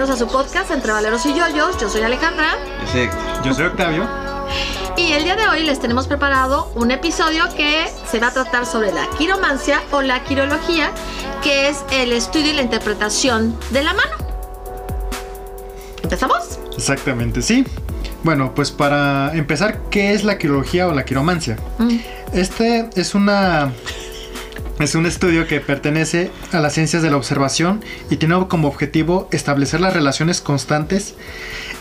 bienvenidos a su podcast Entre Valeros y Yoyos. Yo soy Alejandra. Yo soy Octavio. Y el día de hoy les tenemos preparado un episodio que se va a tratar sobre la quiromancia o la quirología, que es el estudio y la interpretación de la mano. ¿Empezamos? Exactamente, sí. Bueno, pues para empezar, ¿qué es la quirología o la quiromancia? Mm. Este es una es un estudio que pertenece a las ciencias de la observación y tiene como objetivo establecer las relaciones constantes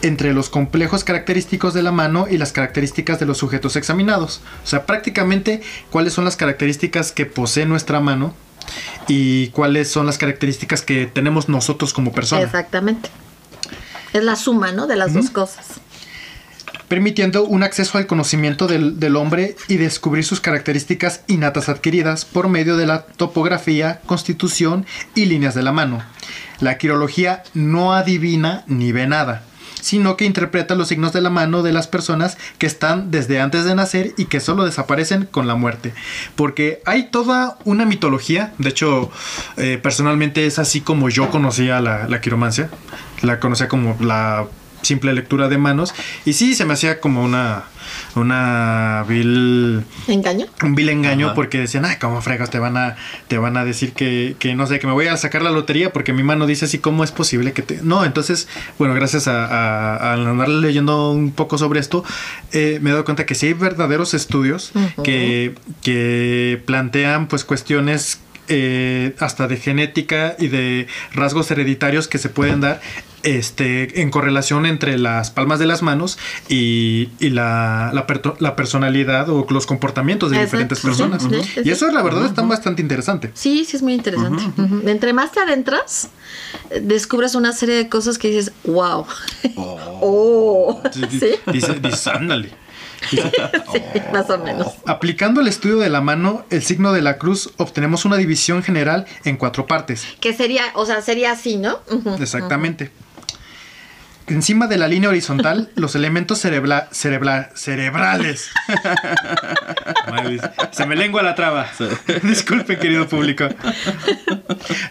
entre los complejos característicos de la mano y las características de los sujetos examinados. O sea, prácticamente cuáles son las características que posee nuestra mano y cuáles son las características que tenemos nosotros como personas. Exactamente. Es la suma, ¿no? De las dos cosas permitiendo un acceso al conocimiento del, del, hombre y descubrir sus características innatas adquiridas por medio de la topografía, constitución y líneas de la mano. La quirología no adivina ni ve nada, sino que interpreta los signos de la mano de las personas que están desde antes de nacer y que solo desaparecen con la muerte. Porque hay toda una mitología, de hecho, eh, personalmente es así como yo conocía la, la quiromancia, la conocía como la simple lectura de manos. Y sí, se me hacía como una, una vil... ¿Engaño? Un vil engaño porque decían, ay, ¿cómo fregas te van a, te van a decir que, que, no sé, que me voy a sacar la lotería porque mi mano dice así, ¿cómo es posible que te...? No, entonces, bueno, gracias a, a, a andar leyendo un poco sobre esto, eh, me he dado cuenta que sí hay verdaderos estudios uh -huh. que, que plantean pues cuestiones eh, hasta de genética y de rasgos hereditarios que se pueden dar este, en correlación entre las palmas de las manos y, y la, la, la, personalidad o los comportamientos de Exacto. diferentes personas. Y eso, la verdad, uh -huh. está bastante interesante. Sí, sí, es muy interesante. Uh -huh. Entre más te adentras, descubres una serie de cosas que dices, wow. Oh. oh. ¿Sí? Dice, dice, ándale. sí, más o menos. Aplicando el estudio de la mano, el signo de la cruz, obtenemos una división general en cuatro partes. Que sería, o sea, sería así, ¿no? Uh -huh, Exactamente. Uh -huh. Encima de la línea horizontal, los elementos cerebra cerebra cerebrales. Se me lengua la traba. Sí. Disculpen, querido público.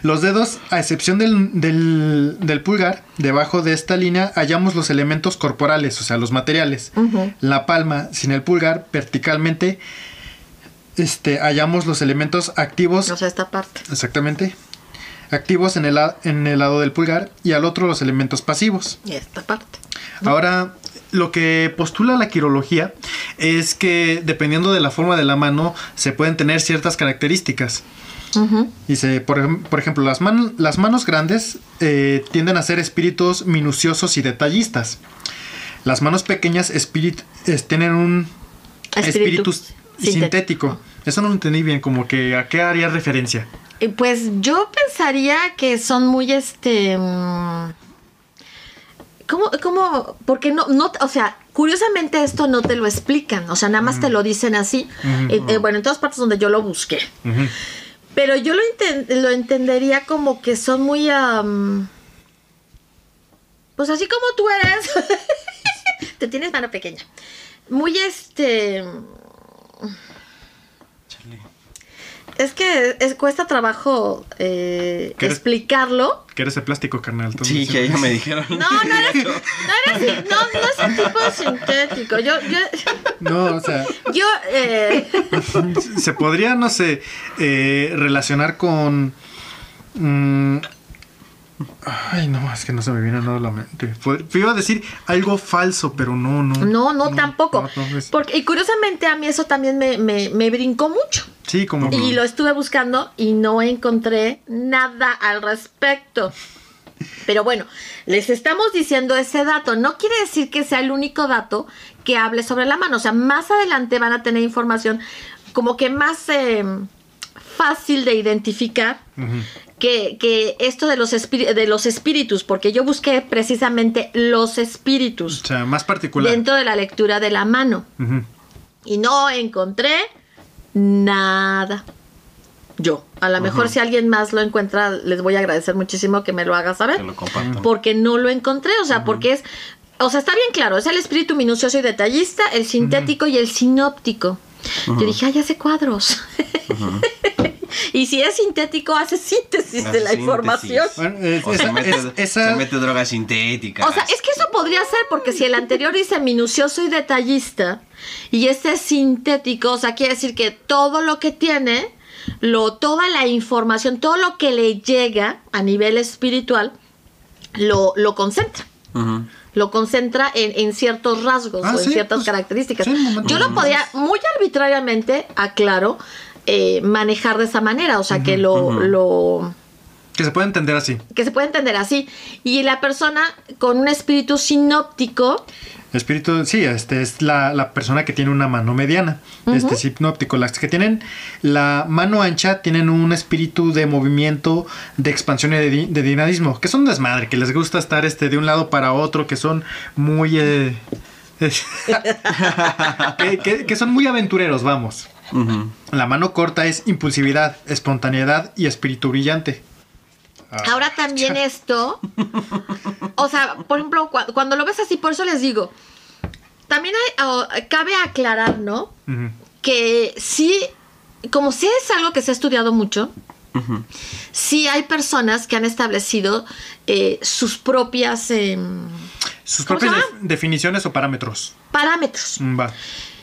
Los dedos, a excepción del, del, del, pulgar, debajo de esta línea hallamos los elementos corporales, o sea, los materiales. Uh -huh. La palma, sin el pulgar, verticalmente, este, hallamos los elementos activos. O sea, esta parte. Exactamente activos en el, en el lado del pulgar y al otro los elementos pasivos. Y esta parte. Ahora, lo que postula la quirología es que dependiendo de la forma de la mano se pueden tener ciertas características. Uh -huh. Dice, por, por, ejemplo, las, man las manos grandes eh, tienden a ser espíritus minuciosos y detallistas. Las manos pequeñas espíritu, es, tienen un espíritu, espíritu sintético. sintético. Eso no lo entendí bien, como que a qué haría referencia. Pues yo pensaría que son muy este. ¿Cómo? cómo porque no, no, o sea, curiosamente esto no te lo explican, o sea, nada más uh -huh. te lo dicen así. Uh -huh. eh, eh, bueno, en todas partes donde yo lo busqué. Uh -huh. Pero yo lo, lo, entendería como que son muy. Um, pues así como tú eres. te tienes mano pequeña. Muy este es que es, cuesta trabajo eh, ¿Qué eres, explicarlo. Que eres de plástico, carnal. Sí, que ya me dijeron. No, no eres, no eres, no, no es un tipo sintético. Yo, yo. No, o sea. Yo. Eh, se podría, no sé, eh, relacionar con. Mmm, Ay, no, es que no se me viene nada a la mente. Iba a decir algo falso, pero no, no. No, no, no tampoco. No, no, es... Porque, y curiosamente a mí eso también me, me, me brincó mucho. Sí, como. Y lo estuve buscando y no encontré nada al respecto. Pero bueno, les estamos diciendo ese dato. No quiere decir que sea el único dato que hable sobre la mano. O sea, más adelante van a tener información como que más eh, fácil de identificar. Uh -huh que, que, esto de los, de los espíritus, porque yo busqué precisamente los espíritus. O sea, más particular. Dentro de la lectura de la mano. Uh -huh. Y no encontré nada. Yo. A lo mejor si alguien más lo encuentra, les voy a agradecer muchísimo que me lo haga saber. Que lo compartan. Porque no lo encontré. O sea, porque es. O sea, está bien claro. Es el espíritu minucioso y detallista, el sintético y el sinóptico. Yo dije, ay, hace cuadros. Y si es sintético, hace síntesis Hace de la síntesis. información. Bueno, es- O se mete, es- esa- se mete drogas sintéticas. O sea, es que eso podría ser porque si el anterior dice minucioso y detallista y este es sintético, o sea, quiere decir que todo lo que tiene, lo, toda la información, todo lo que le llega a nivel espiritual, lo, lo concentra. Lo concentra en, en ciertos rasgos Ah, o en sí, ciertas pues, características. sí, Yo lo podía muy arbitrariamente, aclaro, eh, manejar de esa manera. O sea, que lo, lo que se puede entender así. que se puede entender así. Y la persona con un espíritu sinóptico, Espíritu, sí, este es la, la persona que tiene una mano mediana. Este es hipnóptico. Las que tienen la mano ancha tienen un espíritu de movimiento, de expansión y de, de dinamismo. Que son desmadre, que les gusta estar este, de un lado para otro, que son muy. eh, es- que, que- que son muy aventureros, vamos. La mano corta es impulsividad, espontaneidad y espíritu brillante. Ah, ahora también esto, o sea, por ejemplo, cua- cuando lo ves así, por eso les digo, también hay, oh, cabe aclarar, ¿no? Que sí, como sí es algo que se ha estudiado mucho, sí hay personas que han establecido eh, sus propias em, Sus ¿Cómo se propias definiciones o parámetros. parámetros. Mm, Va.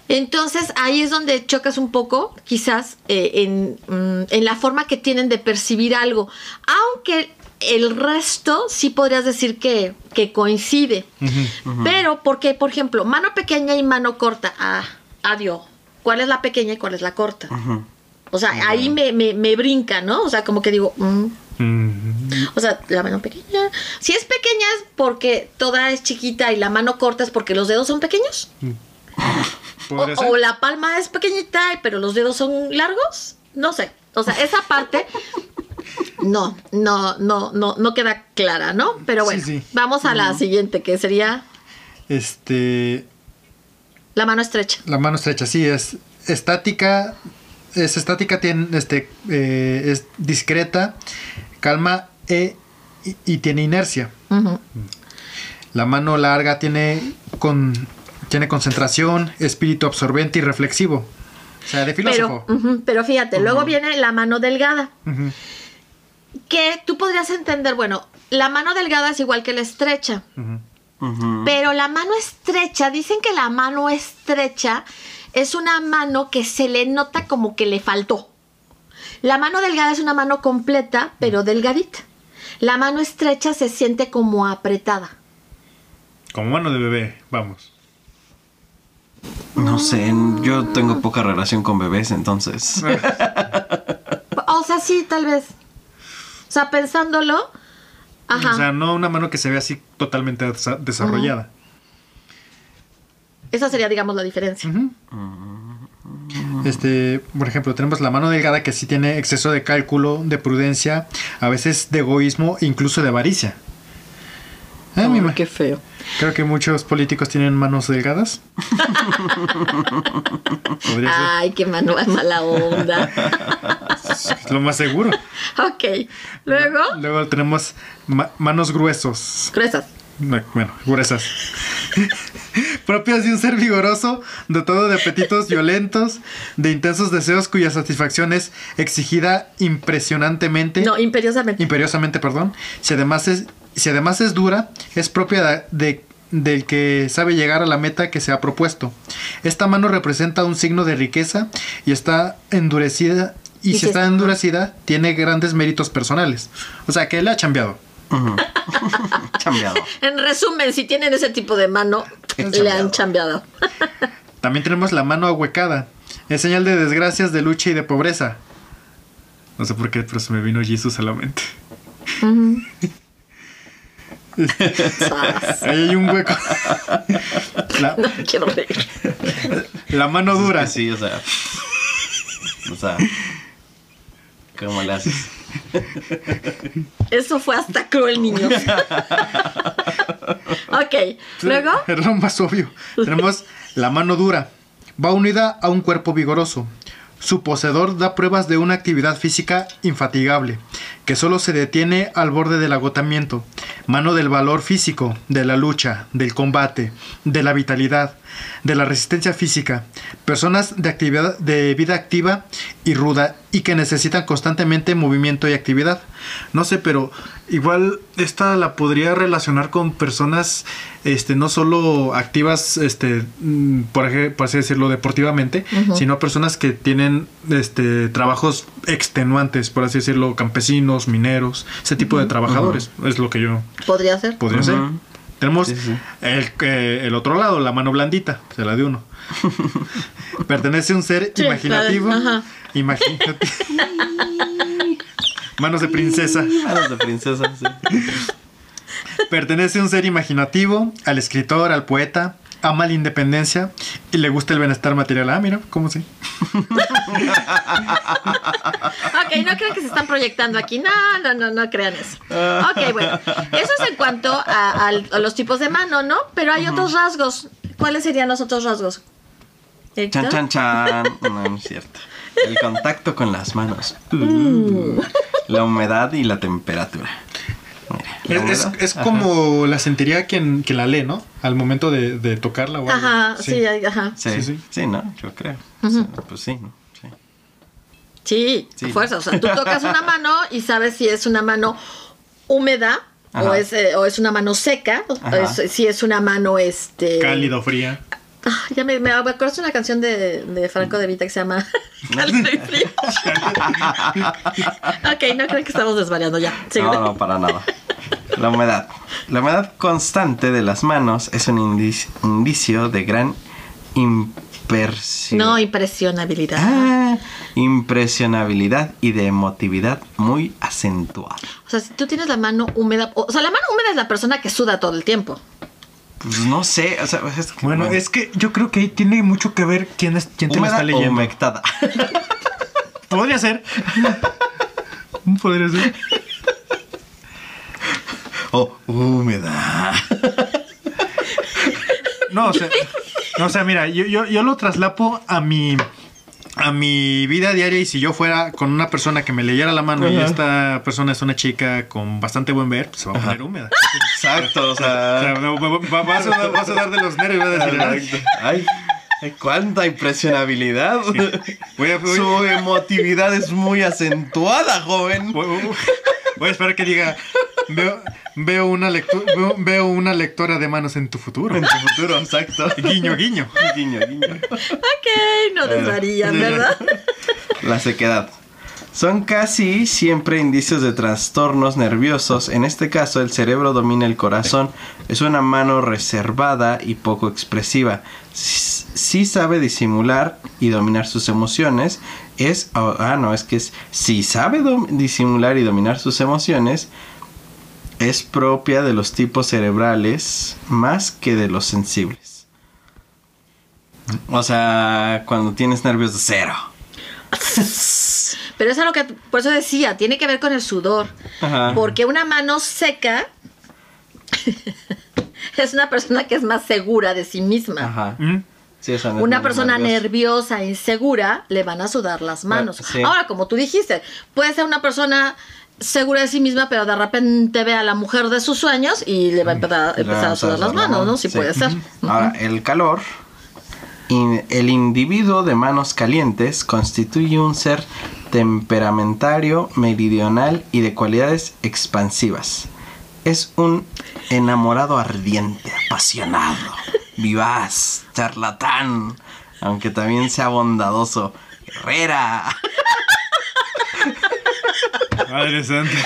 Entonces ahí es donde chocas un poco, quizás, eh, en, mm, en la forma que tienen de percibir algo. Aunque el resto sí podrías decir que, que coincide. Pero porque, por ejemplo, mano pequeña y mano corta. Ah, adiós. ¿Cuál es la pequeña y cuál es la corta? O sea, ahí me, me, me brinca, ¿no? O sea, como que digo, Mm, o sea, la mano pequeña. Si es pequeña es porque toda es chiquita y la mano corta es porque los dedos son pequeños. O, la palma es pequeñita, pero los dedos son largos. No sé. O sea, esa parte no, no, no, no, no queda clara, ¿no? Pero bueno, Sí, sí. vamos a la siguiente, que sería Este. la mano estrecha. La mano estrecha, sí, es estática. Es estática, tiene, este, eh, es discreta, calma e- y, y tiene inercia. La mano larga tiene, con, tiene concentración, espíritu absorbente y reflexivo. O sea, de Pero, filósofo. pero fíjate, luego viene la mano delgada. Que tú podrías entender, bueno, la mano delgada es igual que la estrecha. Pero la mano estrecha, dicen que la mano estrecha es una mano que se le nota como que le faltó. La mano delgada es una mano completa, pero delgadita. La mano estrecha se siente como apretada. Como mano de bebé, vamos. No sé, yo tengo poca relación con bebés, entonces. O sea, sí, tal vez. O sea, pensándolo. Ajá. O sea, no una mano que se ve así totalmente desa- desarrollada. Esa sería, digamos, la diferencia. Este, por ejemplo, tenemos la mano delgada que sí tiene exceso de cálculo, de prudencia, a veces de egoísmo incluso de avaricia. Ah, ma- feo. Creo que muchos políticos tienen manos delgadas. Podría Ay, qué mano mala onda. es lo más seguro. ok. Luego, Luego tenemos ma- manos gruesos. gruesas. No, Bueno, gruesas. Propias de un ser vigoroso, dotado de apetitos violentos, de intensos deseos cuya satisfacción es exigida impresionantemente. No, imperiosamente. imperiosamente, perdón. Si además es, si además es dura, es propia de, de- del que sabe llegar a la meta que se ha propuesto. Esta mano representa un signo de riqueza y está endurecida. Y, Y si si está es- endurecida, tiene grandes méritos personales. O sea, que le ha chambeado. En resumen, si tienen ese tipo de mano, le han chambeado. También tenemos la mano ahuecada. Es señal de desgracias, de lucha y de pobreza. No sé por qué, pero se me vino Jesús a la mente. Sas. Ahí hay un hueco. La, No quiero reír. la mano dura. Sí, o sea. O sea. ¿Cómo le haces? Eso fue hasta cruel, niños. ok, luego. Es lo más obvio. Tenemos la mano dura. Va unida a un cuerpo vigoroso. Su poseedor da pruebas de una actividad física infatigable, que solo se detiene al borde del agotamiento. Mano del valor físico, de la lucha, del combate, de la vitalidad, de la resistencia física. Personas de actividad de vida activa y ruda y que necesitan constantemente movimiento y actividad. No sé, pero igual esta la podría relacionar con personas este no solo activas este mm, por, por así decirlo deportivamente, sino personas que tienen este trabajos extenuantes, por así decirlo, campesinos, mineros, ese tipo de trabajadores, es lo que yo Podría ser. podría ser. Tenemos Sí, sí. El, eh, el otro lado, la mano blandita, se la de uno. Pertenece a un ser Sí, imaginativo. Imaginativo. Manos de princesa. Manos de princesa, sí. Pertenece a un ser imaginativo, al escritor, al poeta, ama la independencia y le gusta el bienestar material. Ah, mira, ¿cómo sí? Ok, no crean que se están proyectando aquí. No, no, no, no crean eso. Ok, bueno. Eso es en cuanto a, los tipos de mano, ¿no? Pero hay otros rasgos. ¿Cuáles serían los otros rasgos? Chan, Héctor? chan, chan. No, no es cierto. El contacto con las manos. Mm. La humedad y la temperatura. Es, es- como la sentiría quien, que la lee, ¿no? Al momento de, de tocarla o algo. Ajá, sí, ajá. Sí, Sí, sí, sí. ¿no? Yo creo. Sí, pues sí, ¿no? Sí. Sí, Sí. a fuerza. O sea, tú tocas una mano y sabes si es una mano húmeda o es, eh, o es una mano seca, o es- si es una mano este Cálido, fría. Ah, ya me, me, acuerdo de una canción de, de Franco de Vita que se llama Cálido y frío. ok, no creo que estamos desvariando ya. No, no, para nada. La humedad. La humedad constante de las manos es un indici- indicio de gran impresión. No, impresionabilidad. Ah, impresionabilidad y de emotividad muy acentuada. O sea, si tú tienes la mano húmeda, o sea, la mano húmeda es la persona que suda todo el tiempo. Pues no sé, o sea, es que- Bueno, es que yo creo que ahí tiene mucho que ver quién, es, quién te húmeda está leyendo. humectada. Podría ser. Podría ser. o húmeda. No, o sea, no, o sea mira, yo, yo, yo lo traslapo a mi a mi vida diaria y si yo fuera con una persona que me leyera la mano y esta persona es una chica con bastante buen ver, pues se va a poner húmeda. Exacto, o O sea, sea. me- me- va, va a sudar de los nervios y va a decir, "Ay". Cuánta impresionabilidad. Voy a, voy- Su emotividad es muy acentuada, joven. voy- voy- voy a esperar que diga, veo, veo, una lectu- veo, veo una lectora de manos en tu futuro. En tu futuro, exacto. Guiño, guiño. Guiño, guiño. Ok, no desvarían, ¿verdad? La sequedad. Son casi siempre indicios de trastornos nerviosos. En este caso, el cerebro domina el corazón. Es una mano reservada y poco expresiva. Sí sí sabe disimular y dominar sus emociones. Es. Ah, no, es que es. Si sabe disimular y dominar sus emociones. Es propia de los tipos cerebrales más que de los sensibles. O sea, cuando tienes nervios de cero. Pero es algo que, por eso decía, tiene que ver con el sudor. Ajá. Porque una mano seca es una persona que es más segura de sí misma. Ajá. ¿Mm? Sí, es Una persona nerviosa. nerviosa, insegura, le van a sudar las manos. sí. Ahora, como tú dijiste, puede ser una persona segura de sí misma, pero de repente ve a la mujer de sus sueños y le va a empezar, empezar a sudar las la manos, mano, ¿no? Sí, sí. puede ser. Ahora, el calor. in- el individuo de manos calientes constituye un ser temperamentario, meridional y de cualidades expansivas. Es un enamorado ardiente, apasionado, vivaz, charlatán, aunque también sea bondadoso. Herrera. Madre santa.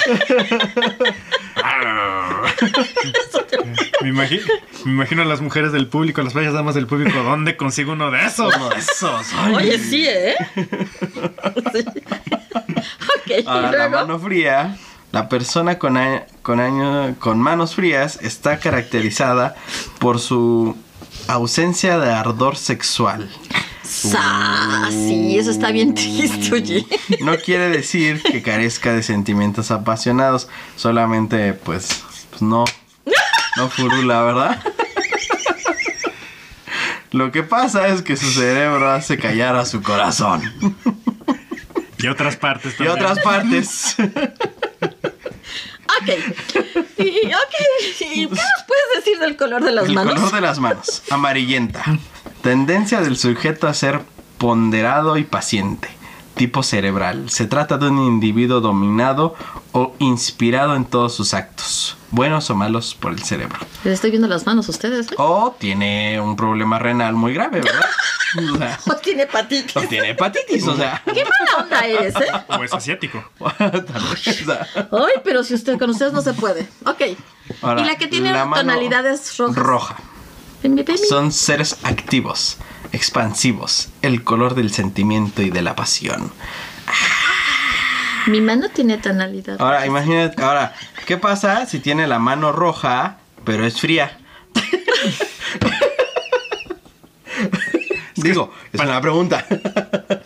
me, imagino, me imagino a las mujeres del público, las bellas damas del público. ¿Dónde consigo uno de esos? Uno de esos. Ay. Oye, sí, ¿eh? Sí. ok, Ahora, y la luego. mano fría, la persona con, a- con, año- con manos frías está caracterizada por su ausencia de ardor sexual. Sa- sí, eso está bien triste, oye. No quiere decir que carezca de sentimientos apasionados, solamente pues, pues no, no furula, ¿verdad? Lo que pasa es que su cerebro hace callar a su corazón. Y otras partes Y también. otras partes. Ok. Y, ok. ¿Y ¿Qué nos puedes decir del color de las El manos? color de las manos, amarillenta. Tendencia del sujeto a ser ponderado y paciente. tipo cerebral. Se trata de un individuo dominado o inspirado en todos sus actos, buenos o malos por el cerebro. Les estoy viendo las manos a ustedes. ¿eh? O tiene un problema renal muy grave, ¿verdad? O sea, O tiene hepatitis. o tiene hepatitis, o sea. Qué mala onda eres, ¿eh? O es asiático. Ay, pero si usted con ustedes no se puede. Ok. ahora, y la que tiene la tonalidades rojas. Roja. Son seres activos, expansivos, el color del sentimiento y de la pasión. Mi mano tiene tonalidad. Ahora, imagínate, ahora, ¿qué pasa si tiene la mano roja, pero es fría? Digo, es una pregunta.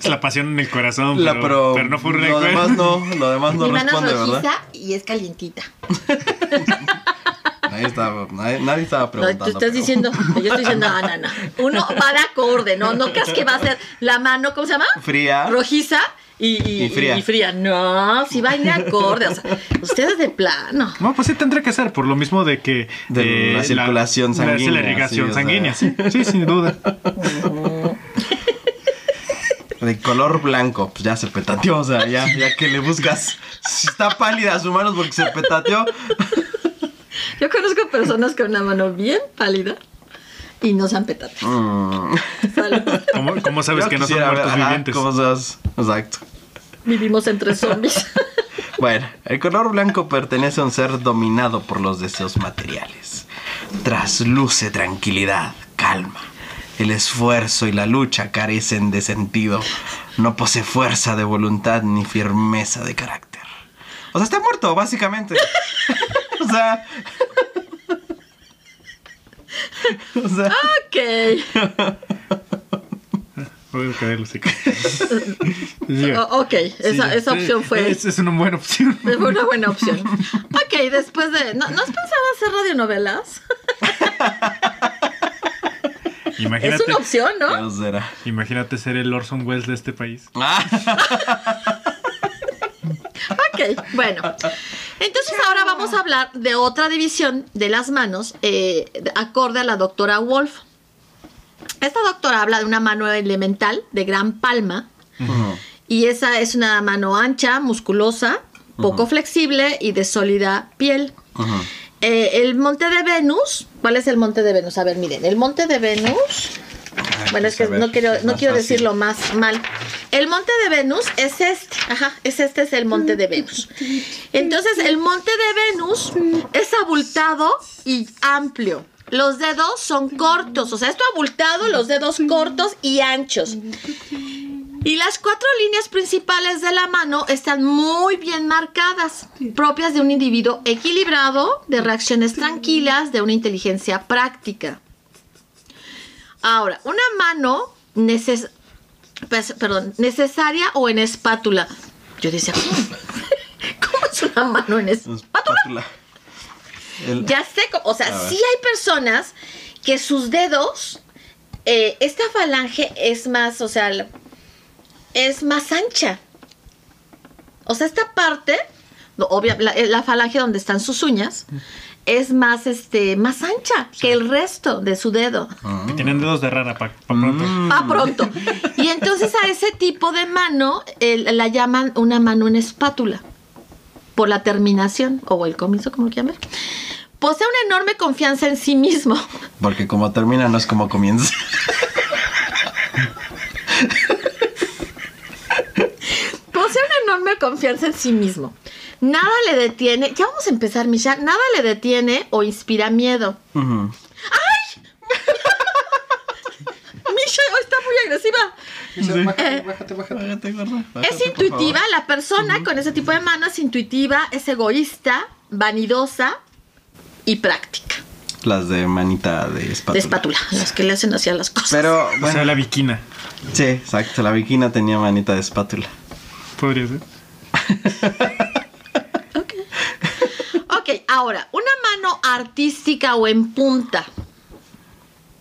Es la pasión en el corazón, La, pero, pero, pero no fue un lo demás no, lo demás no Mi mano responde, es rojiza ¿verdad? y es calientita. Nadie estaba, nadie, nadie estaba No, preguntando. tú estás pero- diciendo, yo estoy diciendo, ah, no, no. Uno va de acorde, ¿no? No creas que va a ser la mano, ¿cómo se llama? Fría. Rojiza y, y- Y fría. y fría. No, si va a ir de acorde. O sea, ustedes de plano. No, pues sí tendría que ser, por lo mismo de que... De la circulación la- sanguínea, La, irrigación sí, o sea. sanguínea, sí, sí, sin duda. De color blanco, pues ya se petateó, o sea, ya, ya que le buscas. Si está pálida su mano es porque se petateó. Yo conozco personas con una mano bien pálida y no se han petado. Mm. ¿Cómo, cómo sabes Yo que no son ver, muertos ajá, vivientes? cosas- Exacto. Vivimos entre zombies. Bueno, el color blanco pertenece a un ser dominado por los deseos materiales. Trasluce tranquilidad, calma. El esfuerzo y la lucha carecen de sentido. No posee fuerza de voluntad ni firmeza de carácter. O sea, está muerto, básicamente. o sea. o sea. ok. Voy a caer, sí. Sí, O- ok, esa, sí, esa opción fue, Es, es una buena opción. fue una buena opción. Ok, después de... ¿No, ¿no has pensado hacer radionovelas? Es Imagínate, una opción, ¿no? Imagínate ser el Orson Welles de este país. Ok, bueno. Entonces ahora vamos a hablar de otra división de las manos, eh, de- acorde a la doctora Wolf. Esta doctora habla de una mano elemental de gran palma y esa es una mano ancha, musculosa, poco flexible y de sólida piel. Eh, el monte de Venus, ¿cuál es el monte de Venus? A ver, miren, el monte de Venus, bueno, es que pues, ver, no quiero, no quiero fácil. decirlo más mal. El monte de Venus es este, ajá, es este es el monte de Venus. Entonces, el monte de Venus es abultado y amplio. Los dedos son cortos, o sea, esto abultado, los dedos cortos y anchos. Y las cuatro líneas principales de la mano están muy bien marcadas, propias de un individuo equilibrado, de reacciones tranquilas, de una inteligencia práctica. Ahora, una mano neces- pues, perdón, necesaria o en espátula. Yo decía, ¿cómo? ¿Cómo es una mano en espátula? El- Ya sé, o sea, sí hay personas que sus dedos, eh, esta falange es más, o sea, es más ancha. O sea, esta parte, obvia- la, eh, la falange donde están sus uñas, es más, este, más ancha que el resto de su dedo. Tienen dedos de rana para pronto. Mm. Ah, pronto. Y entonces a ese tipo de mano la llaman una mano en espátula. Por la terminación o el comienzo, como quieran ver. Posee una enorme confianza en sí mismo. Porque como termina no es como comienza. Posee una enorme confianza en sí mismo. Nada le detiene. Ya vamos a empezar, Misha. Nada le detiene o inspira miedo. Ujú. Misha está muy agresiva. Bájate, bájate, bájate. Bájate. Es Bájate, por intuitiva, la persona con ese tipo de mano es intuitiva, es egoísta, vanidosa y práctica. Las de manita de espátula. De espátula, las que le hacen hacia las cosas. Pero, O sea, bueno, la viquina. sí, exacto. La viquina tenía manita de espátula. Podría ser. Ok. Ahora, una mano artística o en punta.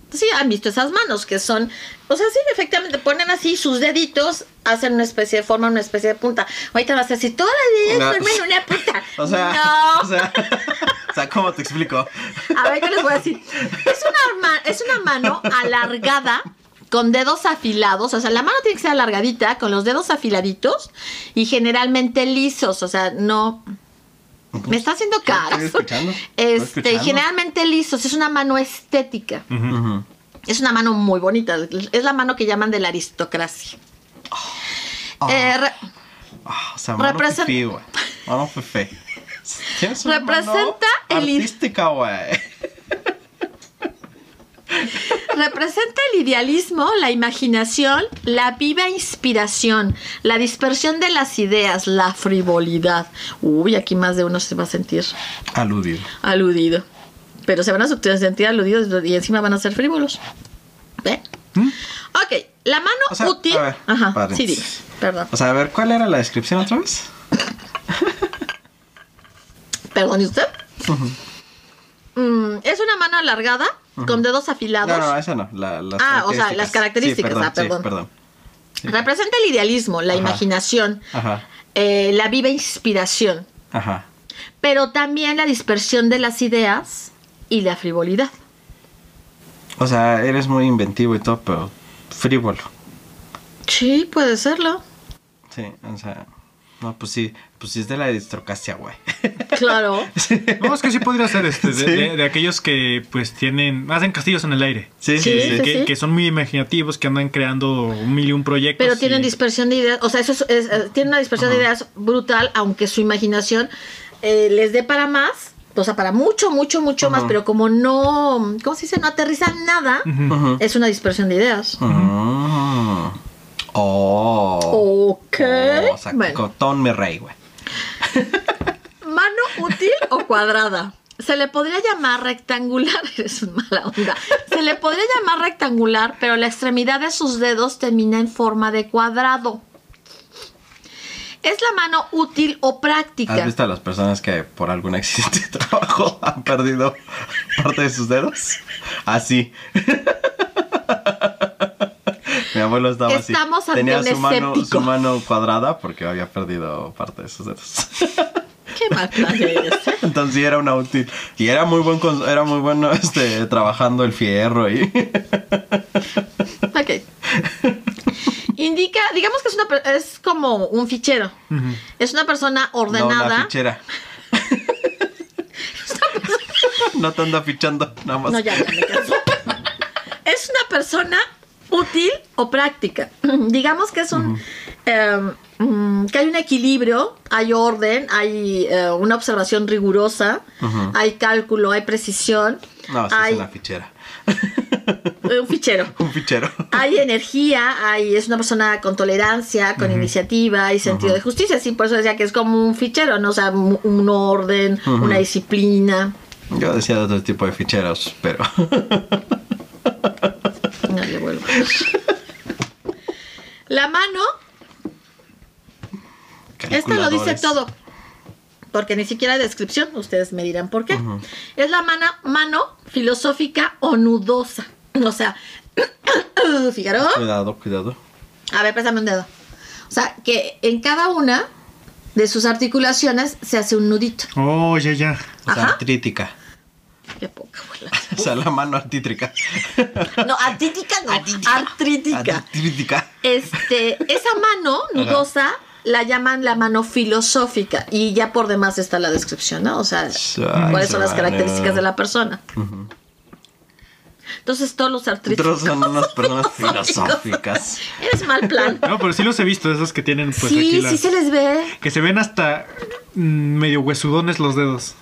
Sí, han visto esas manos que son, o sea, sí, efectivamente ponen así sus deditos, hacen una especie de forma, una especie de punta. Ahorita vas a decir, todas las deditos forman una punta. O sea, no. o sea, o sea, ¿cómo te explico? A ver, ¿qué les voy a decir? Es una, es una mano alargada con dedos afilados, o sea, la mano tiene que ser alargadita, con los dedos afiladitos y generalmente lisos, o sea, no... Me está haciendo caras. Estoy escuchando, estoy Este, escuchando. generalmente lisos, es una mano estética. Es una mano muy bonita, es la mano que llaman de la aristocracia. Eh, re- Ah, o sea, mano Represent- fifí, güey. Mano fifí. Tienes una Representa mano el artística, güey. Representa el idealismo, la imaginación, la viva inspiración, la dispersión de las ideas, la frivolidad. Uy, aquí más de uno se va a sentir Aludido. aludido. Pero se van a sentir aludidos y encima van a ser frívolos. ¿Ven? Ok, la mano O sea, útil. a ver, Ajá, sí, paréntesis. dime. Perdón. O sea, a ver, ¿cuál era la descripción otra vez? Perdón, ¿y usted? Mm, es una mano alargada con dedos afilados. No, no, esa no. La, las Ah, o sea, las características, Sí, perdón, ah, perdón. sí, perdón. Representa el idealismo, la Ajá. imaginación, Ajá, eh, la viva inspiración, ajá. pero también la dispersión de las ideas y la frivolidad. O sea, eres muy inventivo y todo, pero frívolo. Sí, puede serlo. Sí, o sea... No, pues sí, pues sí es de la aristocracia, güey. Claro. No, es que sí podría ser este, de, Sí. de- de aquellos que pues tienen, hacen castillos en el aire. Sí, Sí, sí, sí, sí. que, que son muy imaginativos, que andan creando un mil y un proyectos. Pero tienen y- dispersión de ideas, o sea, eso es, es- eh, tienen una dispersión de ideas brutal, aunque su imaginación eh, les dé para más, o sea, para mucho, mucho, mucho más, pero como no, ¿cómo se dice? No aterrizan nada, es una dispersión de ideas. Oh. Ok. Oh, o sea, bueno. cotón me rey, güey. ¿Mano útil o cuadrada? Se le podría llamar rectangular, es una mala onda. Se le podría llamar rectangular, pero la extremidad de sus dedos termina en forma de cuadrado. Es la mano útil o práctica. ¿Has visto a las personas que por algún accidente de trabajo han perdido parte de sus dedos? Así. Mi abuelo estaba Estamos así. Tenía un su mano, su mano cuadrada porque había perdido parte de sus dedos. Qué mal plan eres. Entonces sí era una útil. Y era muy buen era muy bueno este trabajando el fierro y Ok. Indica, digamos que es, una, es como un fichero. Es una persona no una ordenada. fichera. no te anda fichando nada más. No, ya, ya me cansé. Es una persona útil o práctica. Digamos que es un. em, mm, que hay un equilibrio, hay orden, hay eh, una observación rigurosa, hay cálculo, hay precisión, No, sí hay es una fichera. eh, un fichero. Un fichero. Hay energía, hay, es una persona con tolerancia, con iniciativa y sentido de justicia. Sí, por eso decía que es como un fichero, ¿no? O sea, un orden, una disciplina. Yo decía de otro tipo de ficheros, pero. No le vuelvo. La mano, esta lo dice todo. Porque ni siquiera hay descripción, ustedes me dirán por qué. Es la mano, mano filosófica o nudosa. O sea, Figaro, Cuidado, cuidado. a ver, préstame un dedo. O sea, que en cada una de sus articulaciones se hace un nudito. Oh, ya, ya. O sea, artrítica. Qué poca bola. O sea, la mano artítrica. No, artrítica no, artrítica. Artrítica. Este, esa mano nudosa la llaman la mano filosófica y ya por demás está la descripción, ¿no? O sea, Ay, cuáles son las características de la persona. Entonces todos los artríticos son unas personas filosóficas. Eres mal plan. No, pero sí los he visto, esos que tienen pues sí, aquí las... sí se les ve. Que se ven hasta mm, medio huesudones los dedos.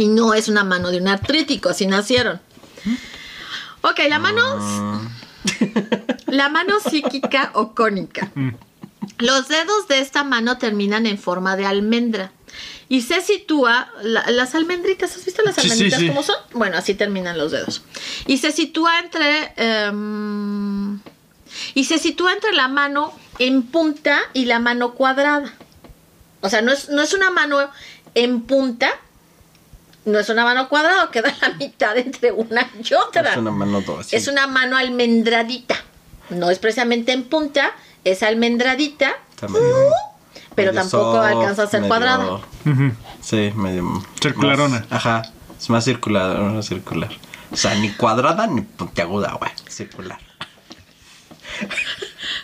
Y no es una mano de un artrítico, así nacieron. Ok, la mano. Ah. La mano psíquica o cónica. Los dedos de esta mano terminan en forma de almendra. Y se sitúa, la- las almendritas, ¿has visto las Sí, sí, almendritas sí. cómo son? Bueno, así terminan los dedos. Y se sitúa entre... em, y se sitúa entre la mano en punta y la mano cuadrada. O sea, no es, no es una mano en punta, no es una mano cuadrada, queda la mitad entre una y otra. Es una mano dos. Es una mano almendradita. No es precisamente en punta, es almendradita, Está medio- pero medio tampoco soft, alcanza a ser medio- cuadrada. Sí, medio. Circularona. más- ajá. Es más circular, no circular. O sea, ni cuadrada ni puntiaguda, güey. Circular.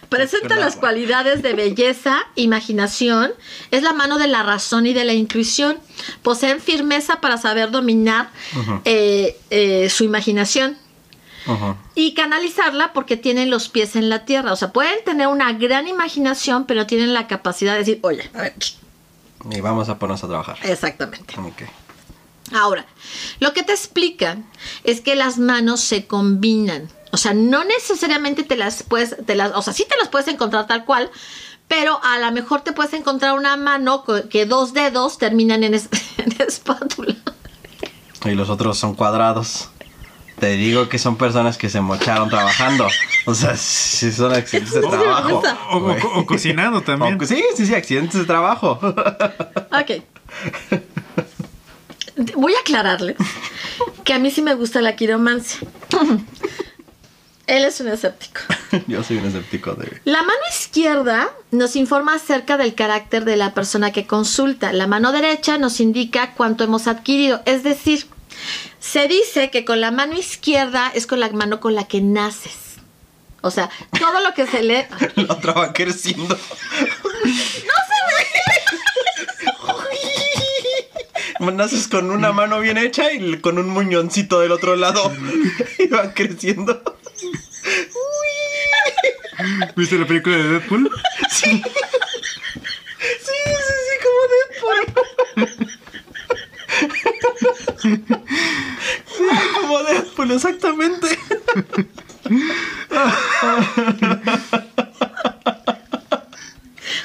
Presenta las cualidades de belleza, imaginación, es la mano de la razón y de la intuición. Poseen firmeza para saber dominar eh, eh, su imaginación y canalizarla porque tienen los pies en la tierra. O sea, pueden tener una gran imaginación, pero tienen la capacidad de decir, oye, a ver, Y vamos a ponernos a trabajar. exactamente. Ahora, lo que te explican es que las manos se combinan. O sea, no necesariamente te las puedes, te las, o sea, sí te las puedes encontrar tal cual, pero a lo mejor te puedes encontrar una mano que dos dedos terminan en, es- en espátula. Y los otros son cuadrados. Te digo que son personas que se mocharon trabajando. O sea, sí son accidentes de trabajo. O, o- güey. o cocinando también. Sí, sí, sí, accidentes de trabajo. Ok. Voy a aclararles que a mí sí me gusta la quiromancia. Él es un escéptico. Yo soy un escéptico de... La mano izquierda nos informa acerca del carácter de la persona que consulta. La mano derecha nos indica cuánto hemos adquirido. Es decir, se dice que con la mano izquierda es con la mano con la que naces. O sea, todo lo que se lee. La otra va creciendo. ¡No se Naces con una mano bien hecha y con un muñoncito del otro lado. Y va creciendo. ¿Viste la película de Deadpool? Sí, sí, sí, como Deadpool. Sí, como Deadpool, exactamente.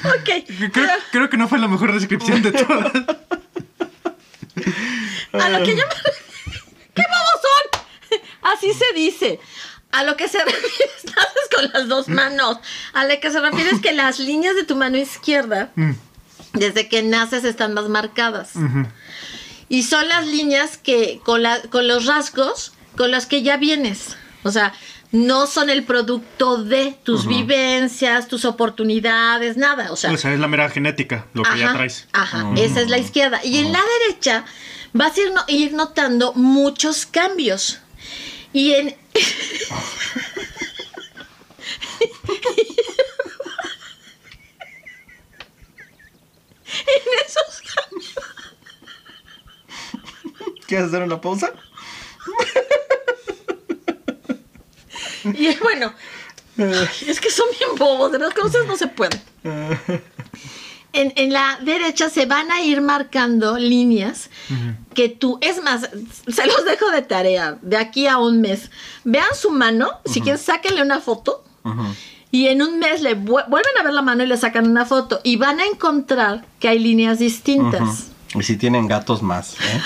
Ok. Creo, creo que no fue la mejor descripción de todas. A lo que yo me... ¡Qué bobos son! Así se dice. A lo que se refiere, naces con las dos manos. A lo que se refiere es que las líneas de tu mano izquierda, desde que naces, están más marcadas. Y son las líneas que, con, la- con los rasgos, con los que ya vienes. O sea, no son el producto de tus vivencias, tus oportunidades, nada. O sea, O sea, es la mera genética, lo que ya Ajá, traes. Ajá, esa es la izquierda. Y en la derecha vas a ir, no- ir notando muchos cambios. Y en... en esos cambios... ¿Quieres hacer una pausa? Y bueno, ay, es que son bien bobos, de las cosas no se pueden. En, en la derecha se van a ir marcando líneas que tú, es más, se los dejo de tarea, de aquí a un mes. Vean su mano, si quieren sáquenle una foto y en un mes le vu- vuelven a ver la mano y le sacan una foto y van a encontrar que hay líneas distintas. Y si tienen gatos más, ¿eh?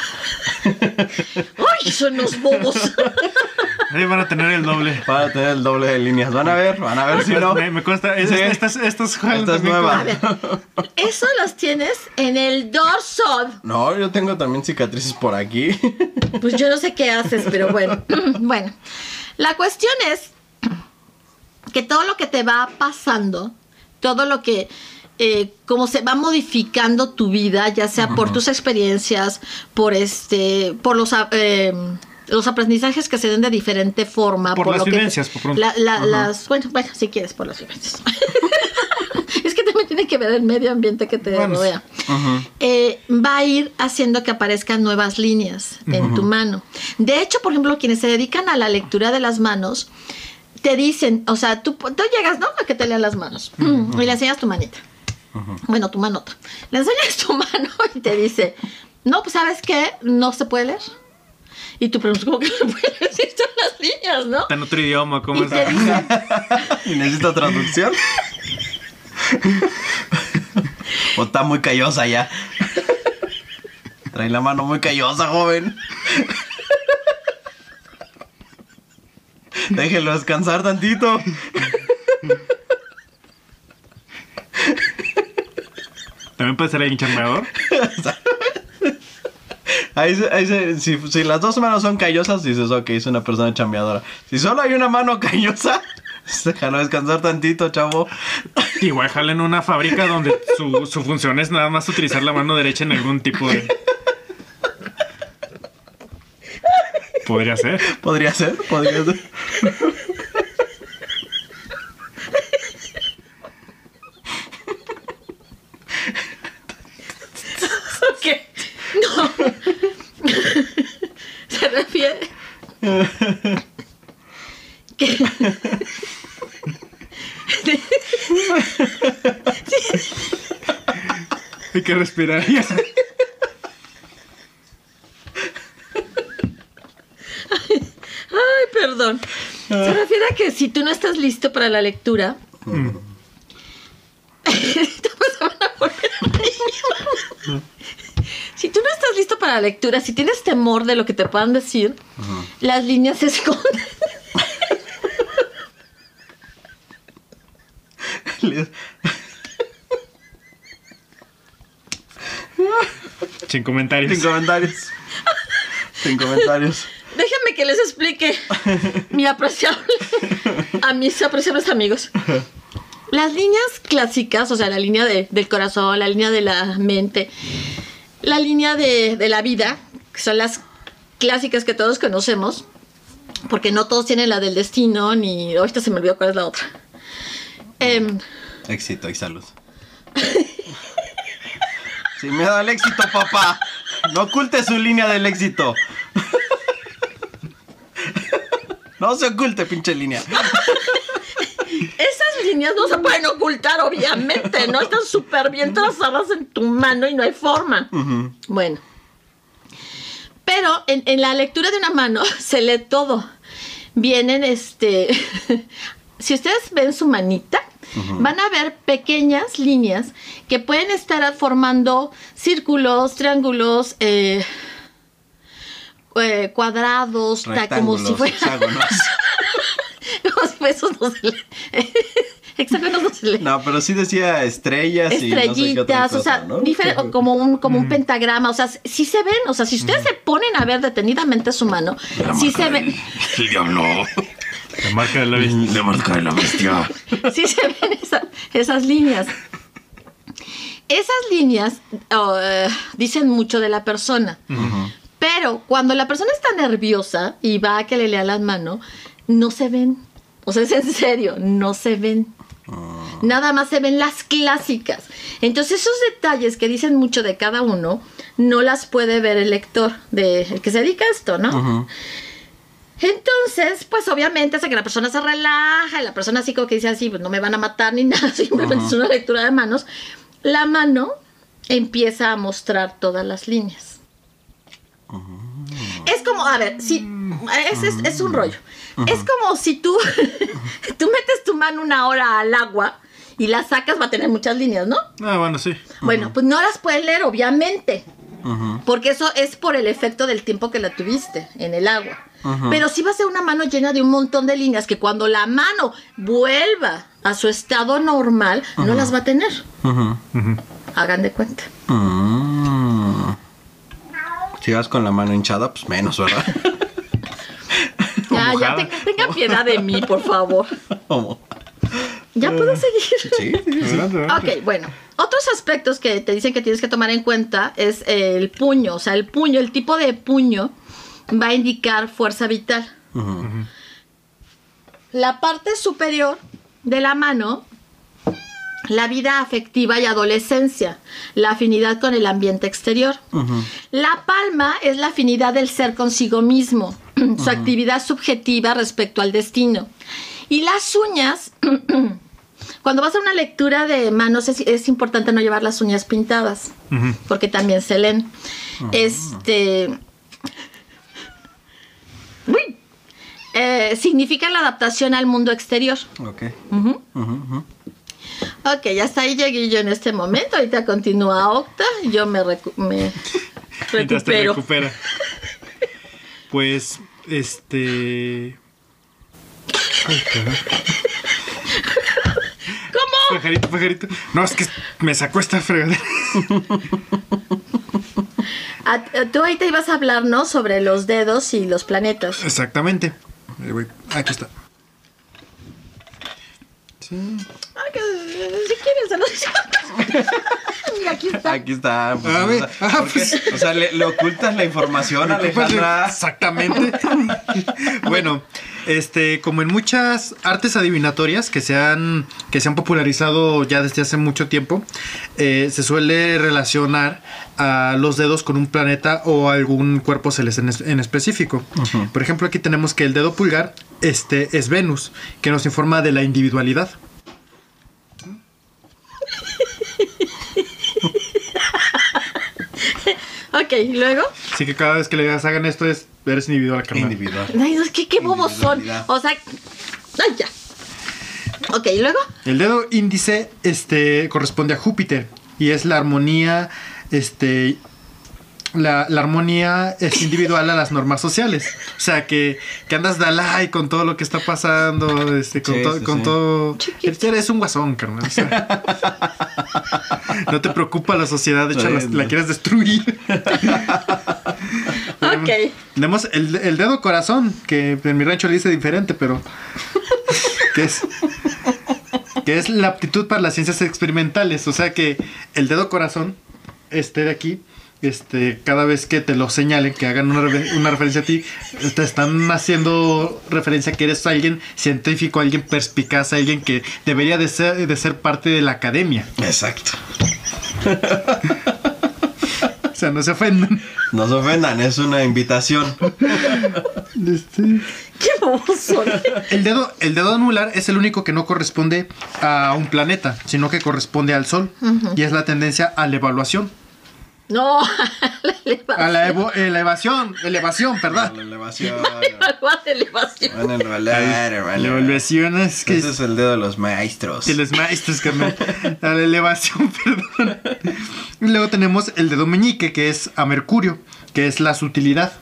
¡Ay, son unos bobos! Ahí van a tener el doble. Van a tener el doble de líneas. Van a ver, van a ver si no. Me, me consta. es- Sí. Estas, estas, jalan Esta es también nueva. A ver, eso los tienes en el dorso. No, yo tengo también cicatrices por aquí. Pues yo no sé qué haces, pero bueno. bueno, la cuestión es que todo lo que te va pasando, todo lo que, eh, como se va modificando tu vida, ya sea por tus experiencias, por este, por los, eh, los aprendizajes que se den de diferente forma. Por las lo que- por pronto. la- la- las, bueno, bueno, si quieres, por las vivencias. es que también tiene que ver el medio ambiente que te Bueno, rodea eh, va a ir haciendo que aparezcan nuevas líneas en tu mano. De hecho, por ejemplo, quienes se dedican a la lectura de las manos, te dicen, o sea, tú, tú llegas, ¿no? A que te lean las manos y le enseñas tu manita. Bueno, tu manota. Le enseñas tu mano y te dice, no, pues sabes qué, no se puede leer. Y tú preguntas, ¿cómo que no se puede leer? Si están las líneas, ¿no? Está en otro idioma, ¿cómo Y es? te dice, ¿Y necesito traducción? ¿O está muy callosa ya? Trae la mano muy callosa, joven. Déjenlo descansar tantito. También puede ser el chambeador. Ahí, se- ahí se- si, si las dos manos son callosas, dices, ok, es una persona chambeadora. Si solo hay una mano callosa, déjalo descansar tantito, chavo. Igual jala en una fábrica donde su, su función es nada más utilizar la mano derecha en algún tipo de. Podría ser. Podría ser, podría ser. Se refiere. que... Hay que respirar ya. Ay, perdón. Se refiere a que si tú no estás listo para la lectura, mm. te vas a volver a reír. Si tú no estás listo para la lectura, si tienes temor de lo que te puedan decir, las líneas se esconden. Sin comentarios. Sin comentarios. Sin comentarios. Déjenme que les explique mi apreciable a mis apreciables amigos. Las líneas clásicas, o sea, la línea de- del corazón, la línea de la mente, la línea de, de la vida, que son las clásicas que todos conocemos, porque no todos tienen la del destino, ni ahorita se me olvidó cuál es la otra. Em, Éxito y salud. Sin miedo al éxito, papá. No oculte su línea del éxito. No se oculte, pinche línea. Líneas no se pueden ocultar, obviamente, ¿no? Están súper bien trazadas en tu mano y no hay forma. Bueno. Pero en, en la lectura de una mano se lee todo. Vienen, este... si ustedes ven su manita, van a ver pequeñas líneas que pueden estar formando círculos, triángulos, eh, eh, cuadrados, ta- como si fuera... hexágonos. Los besos no se. Hexágonos no se leen. No, pero sí decía estrellas y no sé qué otra Estrellitas, o sea, como un, como un pentagrama, o sea, sí se ven, o sea, si ustedes se ponen a ver detenidamente su mano, sí se ven, El diablo. La marca de la bestia. La marca de la bestia. sí se ven esa- esas líneas. Esas líneas oh, eh, dicen mucho de la persona. Pero cuando la persona está nerviosa y va a que le lea las manos, no se ven. O sea, es en serio, no se ven. Nada más se ven las clásicas. Entonces, esos detalles que dicen mucho de cada uno, no las puede ver el lector, de, el que se dedica a esto, ¿no? Entonces, pues obviamente hace que la persona se relaja, y la persona así como que dice así, pues no me van a matar ni nada, simplemente es una lectura de manos. La mano empieza a mostrar todas las líneas. Es como, a ver, es, es- es un rollo. Es como si tú, tú metes tu mano una hora al agua y la sacas, va a tener muchas líneas, ¿no? Ah, bueno, sí. Bueno, pues no las puedes leer, obviamente. Porque eso es por el efecto del tiempo que la tuviste en el agua. Pero sí va a ser una mano llena de un montón de líneas que cuando la mano vuelva a su estado normal, no las va a tener. Hagan de cuenta. Mm. Si vas con la mano hinchada, pues menos, ¿verdad? Ya, ya, mojada. tenga, piedad de mí, por favor. ¿Cómo? Ya puedo seguir. Sí, sí. Ok, bueno. Otros aspectos que te dicen que tienes que tomar en cuenta es el puño. O sea, el puño, el tipo de puño va a indicar fuerza vital. La parte superior de la mano, la vida afectiva y adolescencia, la afinidad con el ambiente exterior. La palma es la afinidad del ser consigo mismo, su actividad subjetiva respecto al destino. Y las uñas, cuando vas a una lectura de manos es, es importante no llevar las uñas pintadas, porque también se leen. Este... Uy. Eh, significa la adaptación al mundo exterior. Ok. Ok, ya hasta ahí llegué yo en este momento. Ahorita continúa Octa. Yo me, recu- me Mientras te recupero. recupera. Pues, este. Ay. ¿Cómo? Pajarito, pajarito. No, es que me sacó esta fregadera. A- a- tú ahorita ibas a hablarnos sobre los dedos y los planetas. Exactamente. Ahí voy. Aquí está. Sí. Ay, que, si quieres, se los Mira, aquí está. Aquí está. pues, A o ver, sea, ah, porque- pues. o sea, le, le ocultas la información, Alejandra. Exactamente. bueno, Este, como en muchas artes adivinatorias que se han, que se han popularizado ya desde hace mucho tiempo, eh, se suele relacionar a los dedos con un planeta o algún cuerpo celeste en, es- en específico. Por ejemplo, aquí tenemos que el dedo pulgar este, es Venus, que nos informa de la individualidad. Ok, ¿y luego? Así que cada vez que le hagan esto es, eres individual, carnal. Individual. Ay, es que qué bobos son. O sea, ay, ya. Ok, ¿y luego? El dedo índice este, corresponde a Júpiter y es la armonía, este, la, la armonía es individual a las normas sociales. O sea, que, que andas de alay con todo lo que está pasando, este, con, Sí, to- sí, con sí. todo... Eres un guasón, carnal. o sea. no te preocupa la sociedad, de hecho la, la quieres destruir. Ok. Tenemos el, el dedo corazón, que en mi rancho le dice diferente, pero. que es. Que es la aptitud para las ciencias experimentales. O sea que el dedo corazón, este de aquí, este, cada vez que te lo señalen, que hagan una, una referencia a ti, te están haciendo referencia a que eres alguien científico, alguien perspicaz, alguien que debería de ser, de ser parte de la academia. Exacto. O sea, no se ofendan. No se ofendan, es una invitación. Este, Qué. El dedo, el dedo anular es el único que no corresponde a un planeta, sino que corresponde al Sol. Y es la tendencia a la evaluación. No, la elevación. A la evo- elevación, elevación, La perdón. elevación. De elevación. Van a elevar, La elevación es que Ese es el dedo de los maestros. de los maestros, carnal. A la elevación, perdón. Y luego tenemos el dedo meñique, que es a Mercurio, que es la sutilidad.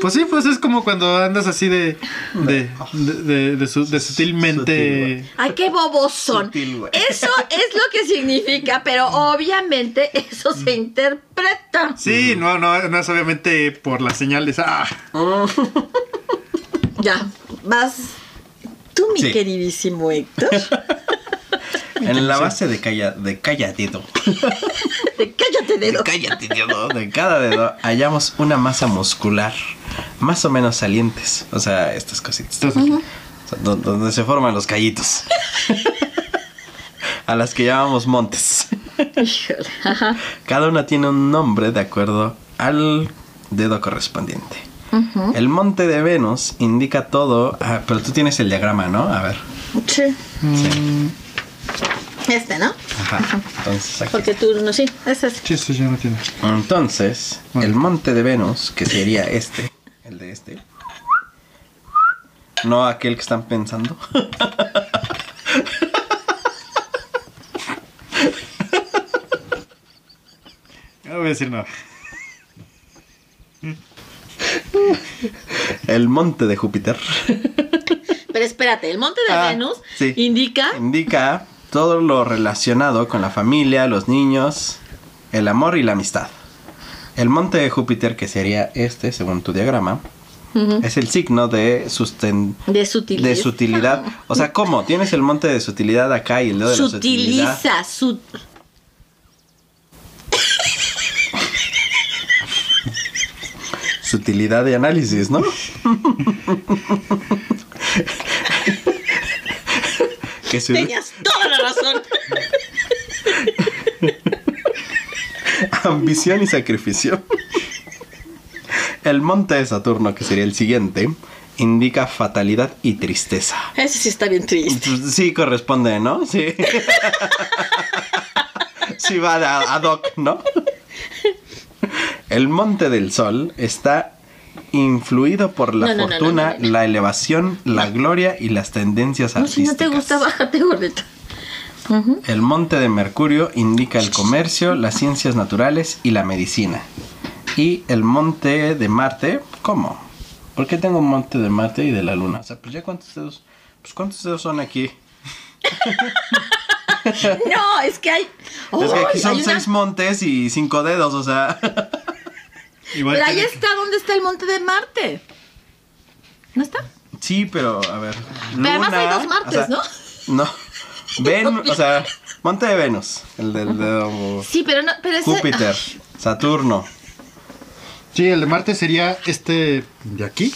Pues sí, pues es como cuando andas así de. de. de, de- de su- de sutilmente. Ay, qué bobos son. Sutil. Eso es lo que significa, pero obviamente eso se interpreta. Sí, no, no, no es obviamente por las señales. Ah, Ya, vas. Tú, mi Sí. queridísimo Héctor. En la base de, calla, de dedo, Cállate, de dedo. cállate, dedo, de cada dedo, hallamos una masa muscular más o menos salientes. O sea, estas cositas. O sea, donde se forman los callitos. A las que llamamos montes. Híjole. Ajá. Cada una tiene un nombre de acuerdo al dedo correspondiente. El monte de Venus indica todo. ah, pero tú tienes el diagrama, ¿no? A ver. Sí. Este, ¿no? Ajá. Entonces, aquí. Porque tú, no, sí, ese es. Sí, eso ya no tiene. Entonces, Bueno. el monte de Venus, que sería este, el de este. No aquel que están pensando. No voy a decir nada. El monte de Júpiter Pero espérate, el monte de Ah, Venus sí. indica. indica todo lo relacionado con la familia, los niños, el amor y la amistad. El monte de Júpiter, que sería este, según tu diagrama, es el signo de susten De sutilidad. de sutilidad. O sea, ¿cómo? Tienes el monte de sutilidad acá y el dedo de la sutilidad. Sutiliza, su. Sutilidad de análisis, ¿no? que Tenías toda la razón. ambición y sacrificio. El monte de Saturno, que sería el siguiente, indica fatalidad y tristeza. Ese sí está bien triste. Pues, Sí corresponde, ¿no? Sí. Sí va a- ad hoc, ¿no? El monte del sol está influido por la No, no, fortuna, no, la elevación, la gloria y las tendencias No, si artísticas. no te gusta, bájate, gordito. El monte de Mercurio indica el comercio, las ciencias naturales y la medicina. Y el monte de Marte, ¿cómo? ¿Por qué tengo un monte de Marte y de la Luna? O sea, pues ya cuántos dedos, pues cuántos dedos son aquí. No, es que hay. es que aquí son hay una- seis montes y cinco dedos, o sea. Igual Pero ahí está donde está el monte de Marte. ¿No está? sí, pero a ver. Pero además hay dos Martes, o sea, No. Ven, o sea, monte de Venus, el del dedo Sí, pero no, pero ese. Júpiter, Saturno, Sí, el de Marte sería este de aquí.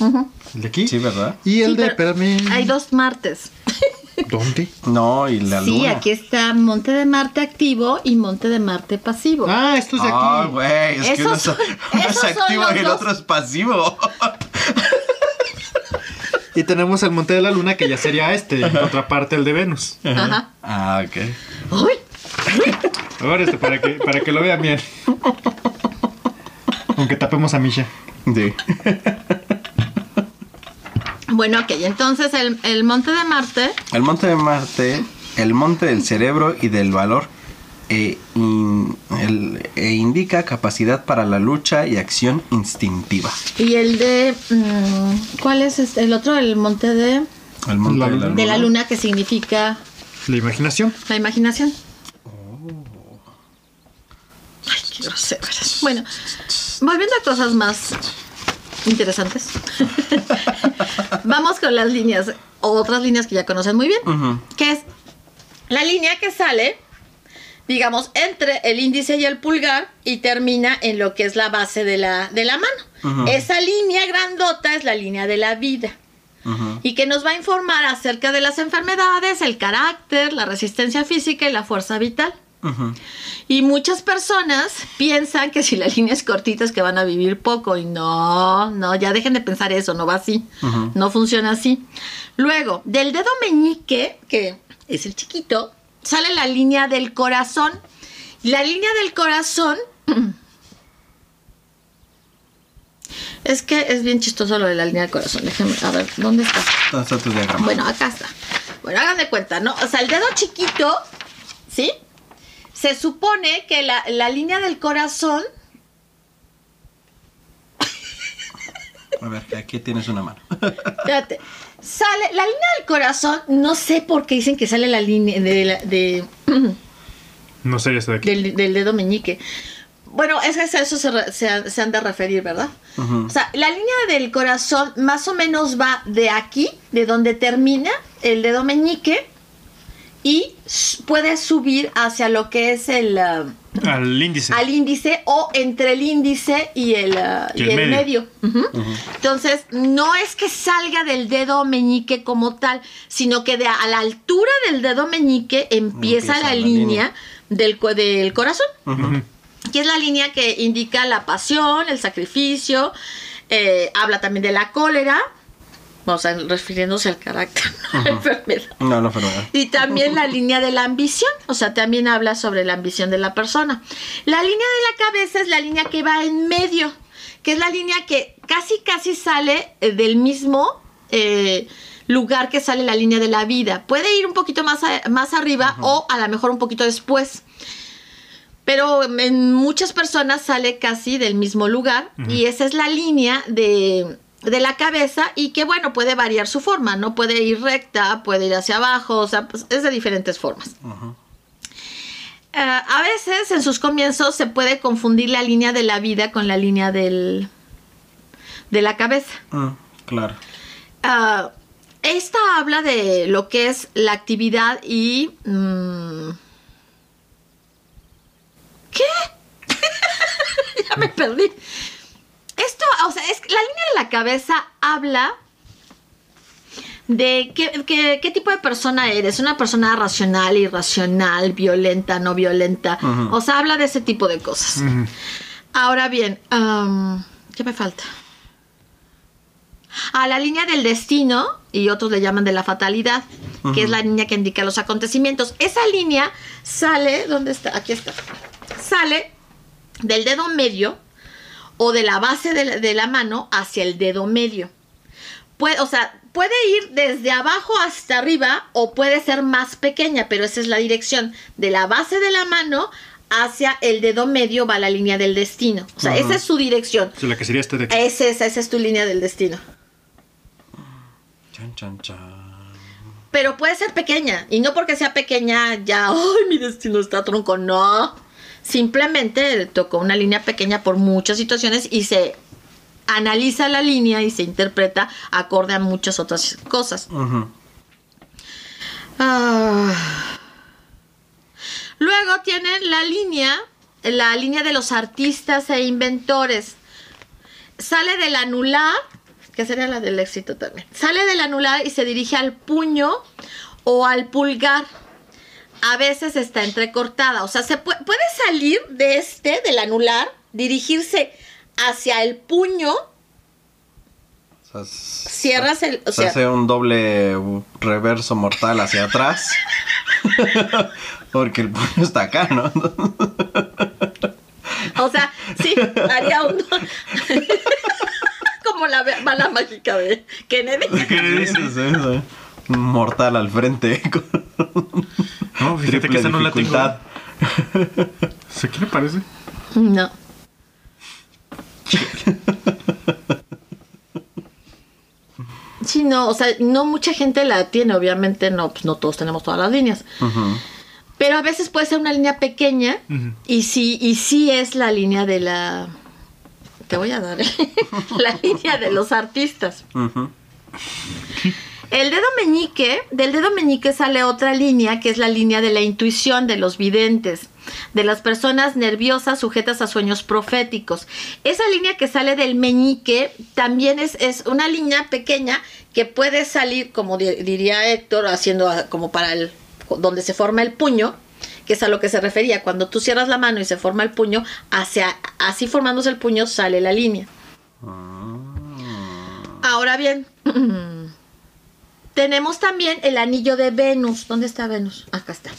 El de aquí. Sí, ¿verdad? Y el Sí, de, pero espérame. Hay dos Martes. ¿Dónde? No, y la sí, luna. aquí está Monte de Marte activo y Monte de Marte pasivo. Ah, esto es de aquí. Ah, güey, es que Esos uno, es- son- uno es activo los y el dos. otro es pasivo. Y tenemos el Monte de la Luna, que ya sería este. En contraparte el de Venus. Ajá. Ah, ok. Uy, Ahora este, para que, para que lo vean bien. Aunque tapemos a Misha. Sí. Bueno, ok, entonces el, el Monte de Marte El monte de Marte, el monte del cerebro y del valor, e, in- el- e indica capacidad para la lucha y acción instintiva. y el de... mm, ¿Cuál es este? el otro? El Monte de, El monte La de la luna. luna. de la Luna que significa La imaginación. la imaginación. Ay, qué groseras. Bueno, volviendo a cosas más interesantes. Vamos con las líneas, otras líneas que ya conocen muy bien, que es la línea que sale, digamos, entre el índice y el pulgar y termina en lo que es la base de la, de la mano. Esa línea grandota es la línea de la vida y que nos va a informar acerca de las enfermedades, el carácter, la resistencia física y la fuerza vital. Y muchas personas piensan que si la línea es cortita es que van a vivir poco. Y no, no, ya dejen de pensar eso, no va así. No funciona así. Luego, del dedo meñique, que es el chiquito, sale la línea del corazón. La línea del corazón. Es que es bien chistoso lo de la línea del corazón. Déjenme, a ver, ¿dónde está? ¿Dónde está tu diagrama? Bueno, acá está. Bueno, hagan de cuenta, ¿no? O sea, el dedo chiquito, ¿sí? Se supone que la, la línea del corazón. A ver, aquí tienes una mano. Espérate. Sale. La línea del corazón, no sé por qué dicen que sale la línea de, la- de- No sería esto de aquí. del, del dedo meñique. Bueno, es que a eso se, se han- se han de referir, ¿verdad? O sea, la línea del corazón más o menos va de aquí, de donde termina el dedo meñique, y s- puede subir hacia lo que es el, ah, Al índice. al índice o entre el índice y el, ah, Y y el medio. Entonces, no es que salga del dedo meñique como tal, sino que de a la altura del dedo meñique empieza, Empieza la, la línea, línea. Del, del corazón que es la línea que indica la pasión, el sacrificio, eh, habla también de la cólera, o sea, refiriéndose al carácter, no a la enfermedad. No, no, bueno. Y también la línea de la ambición, o sea, también habla sobre la ambición de la persona. La línea de la cabeza es la línea que va en medio, que es la línea que casi, casi sale eh, del mismo eh, lugar que sale la línea de la vida. Puede ir un poquito más, a- más arriba o a lo mejor un poquito después. Pero en muchas personas sale casi del mismo lugar y esa es la línea de, de la cabeza y que bueno, puede variar su forma, ¿no? Puede ir recta, puede ir hacia abajo, o sea, pues, es de diferentes formas. Eh, a veces en sus comienzos se puede confundir la línea de la vida con la línea del, de la cabeza. Mm, claro. Ah, esta habla de lo que es la actividad y... mm, ¿Qué? ya me perdí. Esto, o sea, es la línea de la cabeza habla de qué, qué- qué tipo de persona eres. Una persona racional, irracional, violenta, no violenta. O sea, habla de ese tipo de cosas. Ahora bien, ¿qué me falta? A la línea del destino, y otros le llaman de la fatalidad, que es la línea que indica los acontecimientos. Esa línea sale, ¿dónde está? Aquí está. Sale del dedo medio o de la base de la, de la mano hacia el dedo medio. Puede, o sea, puede ir desde abajo hasta arriba o puede ser más pequeña, pero esa es la dirección. De la base de la mano hacia el dedo medio va la línea del destino. O sea, esa es su dirección. Sea, la que sería este de aquí. Esa es, esa es tu línea del destino. Chan, chan, chan. Pero puede ser pequeña. Y no porque sea pequeña ya, ¡ay, mi destino está tronco! No. Simplemente le tocó una línea pequeña por muchas situaciones y se analiza la línea y se interpreta acorde a muchas otras cosas. Ah. Luego tienen la línea, la línea de los artistas e inventores. sale del anular, que sería la del éxito también. Sale del anular y se dirige al puño o al pulgar. A veces está entrecortada, o sea, se puede, puede salir de este, del anular, dirigirse hacia el puño, O sea, s- cierras el, o se sea, hace un doble reverso mortal hacia atrás. Porque el puño está acá, ¿no? o sea, sí, haría un como la bala mágica de Kennedy. ¿Qué dices? Un mortal al frente. con No, fíjate que esa no la tengo. ¿Sí, ¿Qué le parece? No. Sí, no, o sea, no mucha gente la tiene, obviamente no, pues no todos tenemos todas las líneas. Pero a veces puede ser una línea pequeña y sí, y sí es la línea de la. Te voy a dar la línea de los artistas. Ujú. El dedo meñique, del dedo meñique sale otra línea que es la línea de la intuición de los videntes, de las personas nerviosas sujetas a sueños proféticos. Esa línea que sale del meñique también es, es una línea pequeña que puede salir, como di- diría Héctor, haciendo a- como para el donde se forma el puño, que es a lo que se refería. Cuando tú cierras la mano y se forma el puño, hacia así formándose el puño sale la línea. Ahora bien, tenemos también el anillo de Venus. ¿Dónde está Venus? Acá está.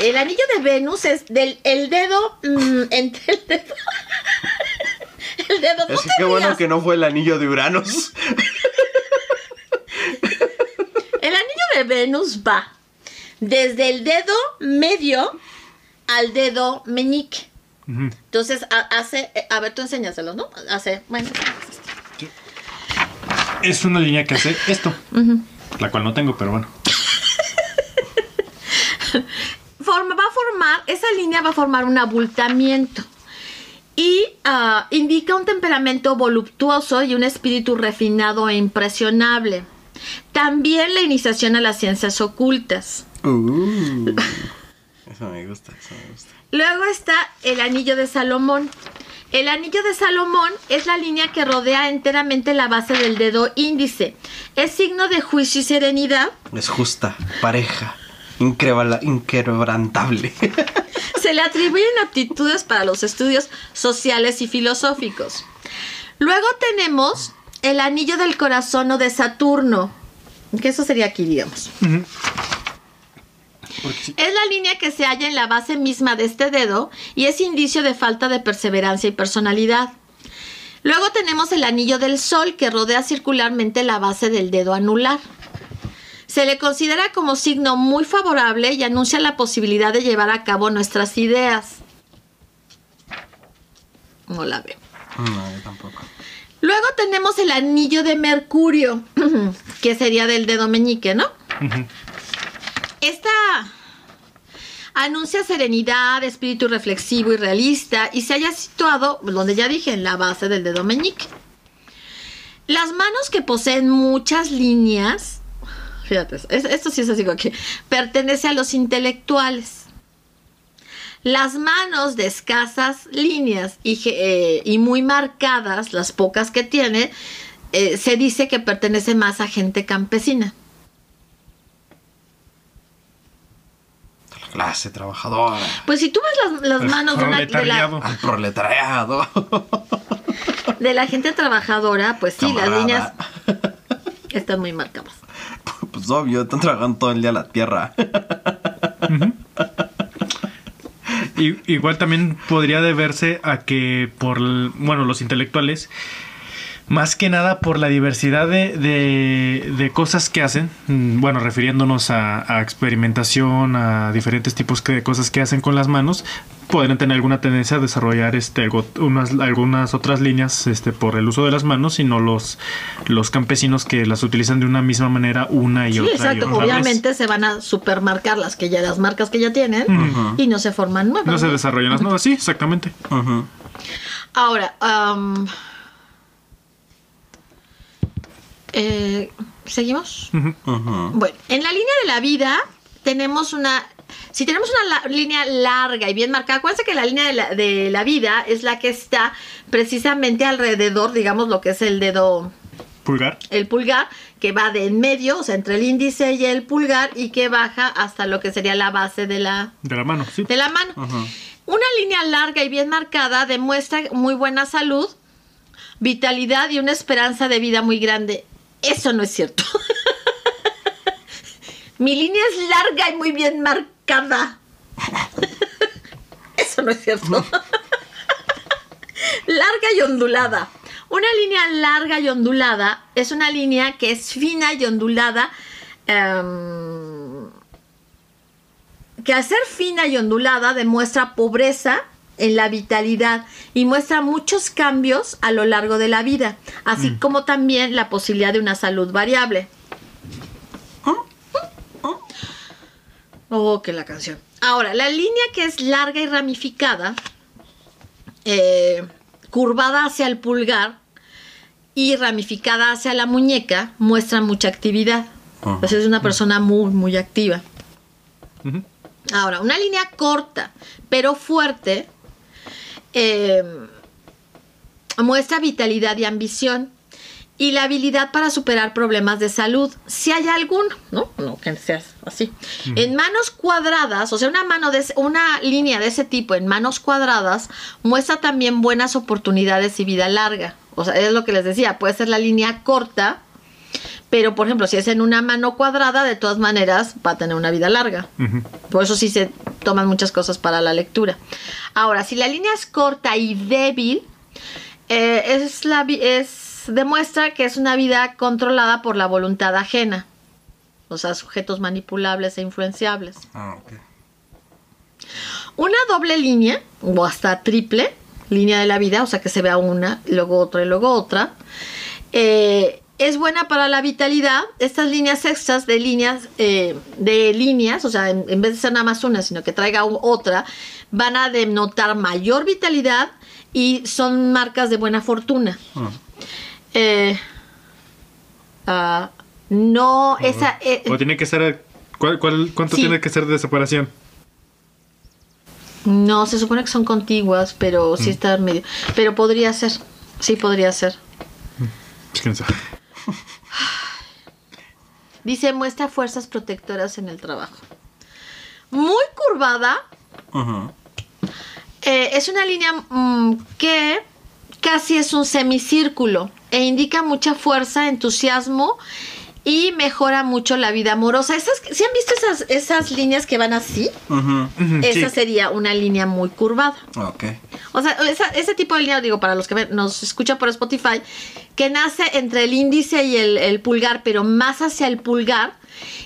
El anillo de Venus es del el dedo mm, entre el dedo. el dedo. no que qué bueno que no fue el anillo de Uranus. El anillo de Venus va desde el dedo medio al dedo meñique. Entonces ha- hace, a ver, tú enséñaselos, ¿no? Hace, bueno, Es una línea que hace esto. La cual no tengo, pero bueno. forma, va a formar, esa línea va a formar un abultamiento y ah, indica un temperamento voluptuoso y un espíritu refinado e impresionable. También la iniciación a las ciencias ocultas. Uh. Eso me gusta, eso me gusta. Luego está el anillo de Salomón. El anillo de Salomón es la línea que rodea enteramente la base del dedo índice. Es signo de juicio y serenidad. Es justa, pareja, inquebrantable. Se le atribuyen aptitudes para los estudios sociales y filosóficos. Luego tenemos el anillo del corazón o de Saturno, que eso sería aquí, digamos. Sí. Es la línea que se halla en la base misma de este dedo y es indicio de falta de perseverancia y personalidad. Luego tenemos el anillo del sol que rodea circularmente la base del dedo anular. Se le considera como signo muy favorable y anuncia la posibilidad de llevar a cabo nuestras ideas. No la veo. No, yo tampoco. Luego tenemos el anillo de Mercurio, que sería del dedo meñique, ¿no? Esta anuncia serenidad, espíritu reflexivo y realista y se haya situado, donde ya dije, en la base del dedo meñique. Las manos que poseen muchas líneas, fíjate, es- esto sí es así pertenece a los intelectuales. Las manos de escasas líneas y, eh, muy marcadas, las pocas que tiene, eh, se dice que pertenece más a gente campesina. Clase trabajadora. Pues si tú ves las, manos de, una- de proletariado. la, Al proletariado. de la gente trabajadora, pues sí, las líneas están muy marcadas. Pues obvio, están trabajando todo el día la tierra. Y- igual también podría deberse a que por, bueno, los intelectuales, más que nada por la diversidad de, de- de cosas que hacen, mm, bueno, refiriéndonos a, a experimentación, a diferentes tipos que- de cosas que hacen con las manos, podrían tener alguna tendencia a desarrollar este, unas, algunas otras líneas este, por el uso de las manos, y no los, los campesinos que las utilizan de una misma manera una y Sí, otra. y exacto. otra vez. Obviamente se van a supermarcar las que ya las marcas que ya tienen y no se forman nuevas. No se desarrollan las nuevas, sí, exactamente. Ujú. Ahora, am, eh, ¿seguimos? Bueno, en la línea de la vida tenemos una si tenemos una la- línea larga y bien marcada, acuérdense que la línea de la, de la vida es la que está precisamente alrededor, digamos, lo que es el dedo, Pulgar. el pulgar, que va de en medio, o sea, entre el índice y el pulgar, y que baja hasta lo que sería la base de la, De la mano, sí. de la mano. Una línea larga y bien marcada demuestra muy buena salud, vitalidad y una esperanza de vida muy grande. Eso no es cierto. Mi línea es larga y muy bien marcada. Eso no es cierto. larga y ondulada. Una línea larga y ondulada es una línea que es fina y ondulada. em, que al ser fina y ondulada demuestra pobreza en la vitalidad y muestra muchos cambios a lo largo de la vida, así como también la posibilidad de una salud variable. Oh, que la canción. Ahora, la línea que es larga y ramificada, eh, curvada hacia el pulgar y ramificada hacia la muñeca, muestra mucha actividad. Pues es una persona muy, muy activa. Ahora, una línea corta, pero fuerte, eh, muestra vitalidad y ambición y la habilidad para superar problemas de salud, si hay alguno, ¿no? No que seas así. En manos cuadradas, o sea, una mano de una línea de ese tipo en manos cuadradas muestra también buenas oportunidades y vida larga. O sea, es lo que les decía, puede ser la línea corta, pero por ejemplo, si es en una mano cuadrada, de todas maneras va a tener una vida larga. Por eso sí se toman muchas cosas para la lectura. Ahora, si la línea es corta y débil, eh, es la, es, demuestra que es una vida controlada por la voluntad ajena. O sea, sujetos manipulables e influenciables. Ah, ok. Una doble línea, o hasta triple línea de la vida, o sea que se vea una, luego otra y luego otra. eh, es buena para la vitalidad. Estas líneas extras de líneas, eh, de líneas, o sea, en, en vez de ser nada más una, sino que traiga otra, van a denotar mayor vitalidad y son marcas de buena fortuna. Ah. Eh, ah, no, esa... eh, O tiene que ser. ¿cuál- cuál- ¿Cuánto Sí. tiene que ser de separación? No, se supone que son contiguas, pero sí está en medio. Pero podría ser. Sí, podría ser. Quién sabe. Dice, muestra fuerzas protectoras en el trabajo. Muy curvada. Eh, es una línea mm, que casi es un semicírculo e indica mucha fuerza, entusiasmo y mejora mucho la vida amorosa. Esas, ¿Sí han visto esas, esas líneas que van así? Ujú, Esa sí. sería una línea muy curvada. Ok. O sea, esa- ese tipo de línea, digo, para los que ven- nos escuchan por Spotify, que nace entre el índice y el, el pulgar, pero más hacia el pulgar,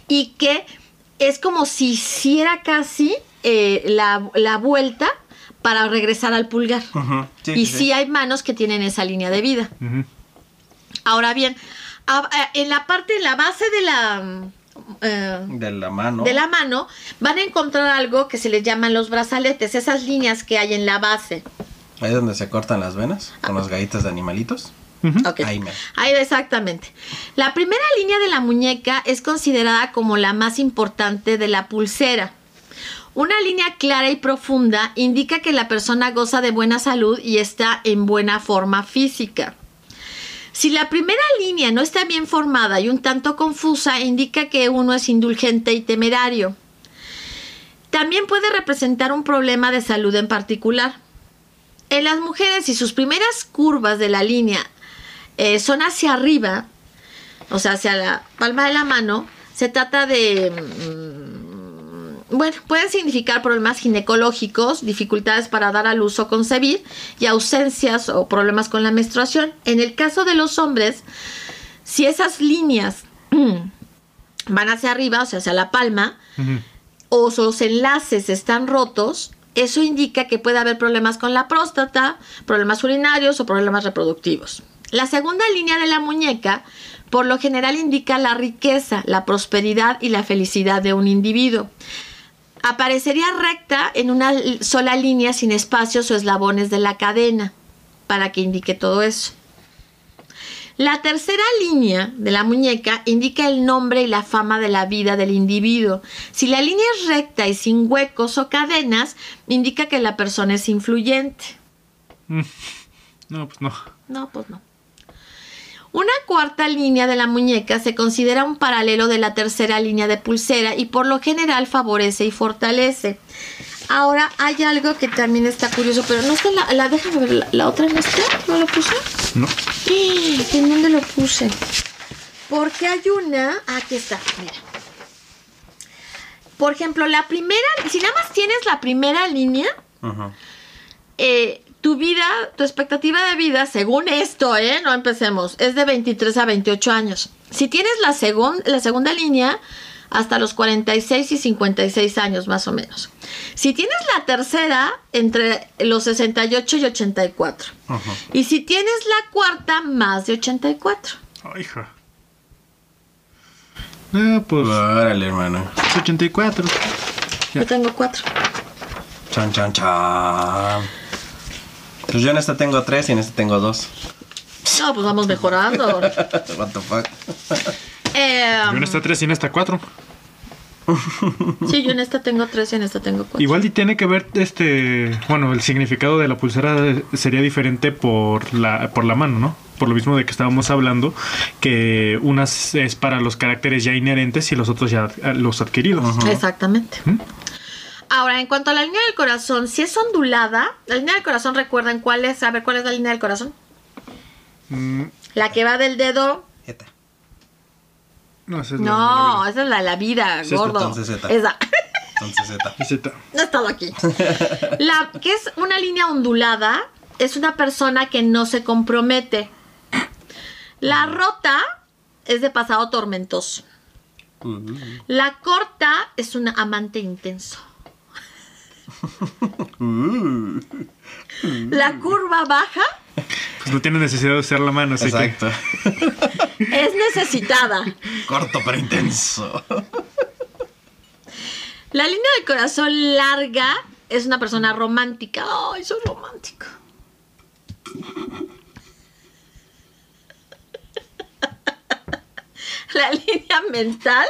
y que es como si hiciera casi eh, la, la vuelta para regresar al pulgar. Sí, y sí, hay manos que tienen esa línea de vida. Ahora bien, en la parte, en la base de la... mm, eh, De la mano. de la mano van a encontrar algo que se les llaman los brazaletes, esas líneas que hay en la base. Ahí donde se cortan las venas con las galletas de animalitos. Ahí me. Ahí, exactamente. La primera línea de la muñeca es considerada como la más importante de la pulsera. Una línea clara y profunda indica que la persona goza de buena salud y está en buena forma física. Si la primera línea no está bien formada y un tanto confusa, indica que uno es indulgente y temerario. También puede representar un problema de salud en particular. En las mujeres, si sus primeras curvas de la línea eh, son hacia arriba, o sea, hacia la palma de la mano, se trata de... bueno, pueden significar problemas ginecológicos, dificultades para dar a luz o concebir y ausencias o problemas con la menstruación. En el caso de los hombres, si esas líneas van hacia arriba, o sea, hacia la palma, o los enlaces están rotos, eso indica que puede haber problemas con la próstata, problemas urinarios o problemas reproductivos. La segunda línea de la muñeca, por lo general, indica la riqueza, la prosperidad y la felicidad de un individuo. Aparecería recta en una sola línea sin espacios o eslabones de la cadena, para que indique todo eso. La tercera línea de la muñeca indica el nombre y la fama de la vida del individuo. Si la línea es recta y sin huecos o cadenas, indica que la persona es influyente. No, pues no. No, pues no. Una cuarta línea de la muñeca se considera un paralelo de la tercera línea de pulsera y por lo general favorece y fortalece. Ahora hay algo que también está curioso, pero no está la, la déjame ver, la, la otra no está, no lo puse. No. ¿En dónde lo puse? Porque hay una, aquí está, mira. Por ejemplo, la primera, si nada más tienes la primera línea, Ujú. eh, tu vida, tu expectativa de vida, según esto, ¿eh? No empecemos, es de 23 a 28 años. Si tienes la, segun- la segunda línea, hasta los 46 y 56 años más o menos. Si tienes la tercera, entre los 68 y 84. Ujú. Y si tienes la cuarta, más de 84. Ay, hija. No, pues Órale, hermano. 84. Ya. Yo tengo cuatro. Chan, chan, chan. Pues yo en esta tengo tres y en esta tengo dos. No, pues vamos mejorando. What the fuck. Eh, Yo en esta 3 y en esta 4. sí, yo en esta tengo tres y en esta tengo cuatro. Igual y tiene que ver este, bueno, el significado de la pulsera sería diferente por la por la mano, ¿no? Por lo mismo de que estábamos hablando que unas es para los caracteres ya inherentes y los otros ya eh, los adquiridos. Exactamente. ¿Mm? Ahora, en cuanto a la línea del corazón, si es ondulada, la línea del corazón, recuerden cuál es, a ver cuál es la línea del corazón. Mm, La que va del dedo. Eta. no, esa es la- No, la- esa es la de la vida, Sí, gordo. entonces. Esa. Entonces Z. la Z. No he estado aquí. La que es una línea ondulada es una persona que no se compromete. La rota es de pasado tormentoso. La corta es un amante intenso. La curva baja Pues no tiene necesidad de usar la mano, así que Exacto. es necesitada. Corto pero intenso. La línea del corazón larga es una persona romántica. Ay, soy romántico. La línea mental.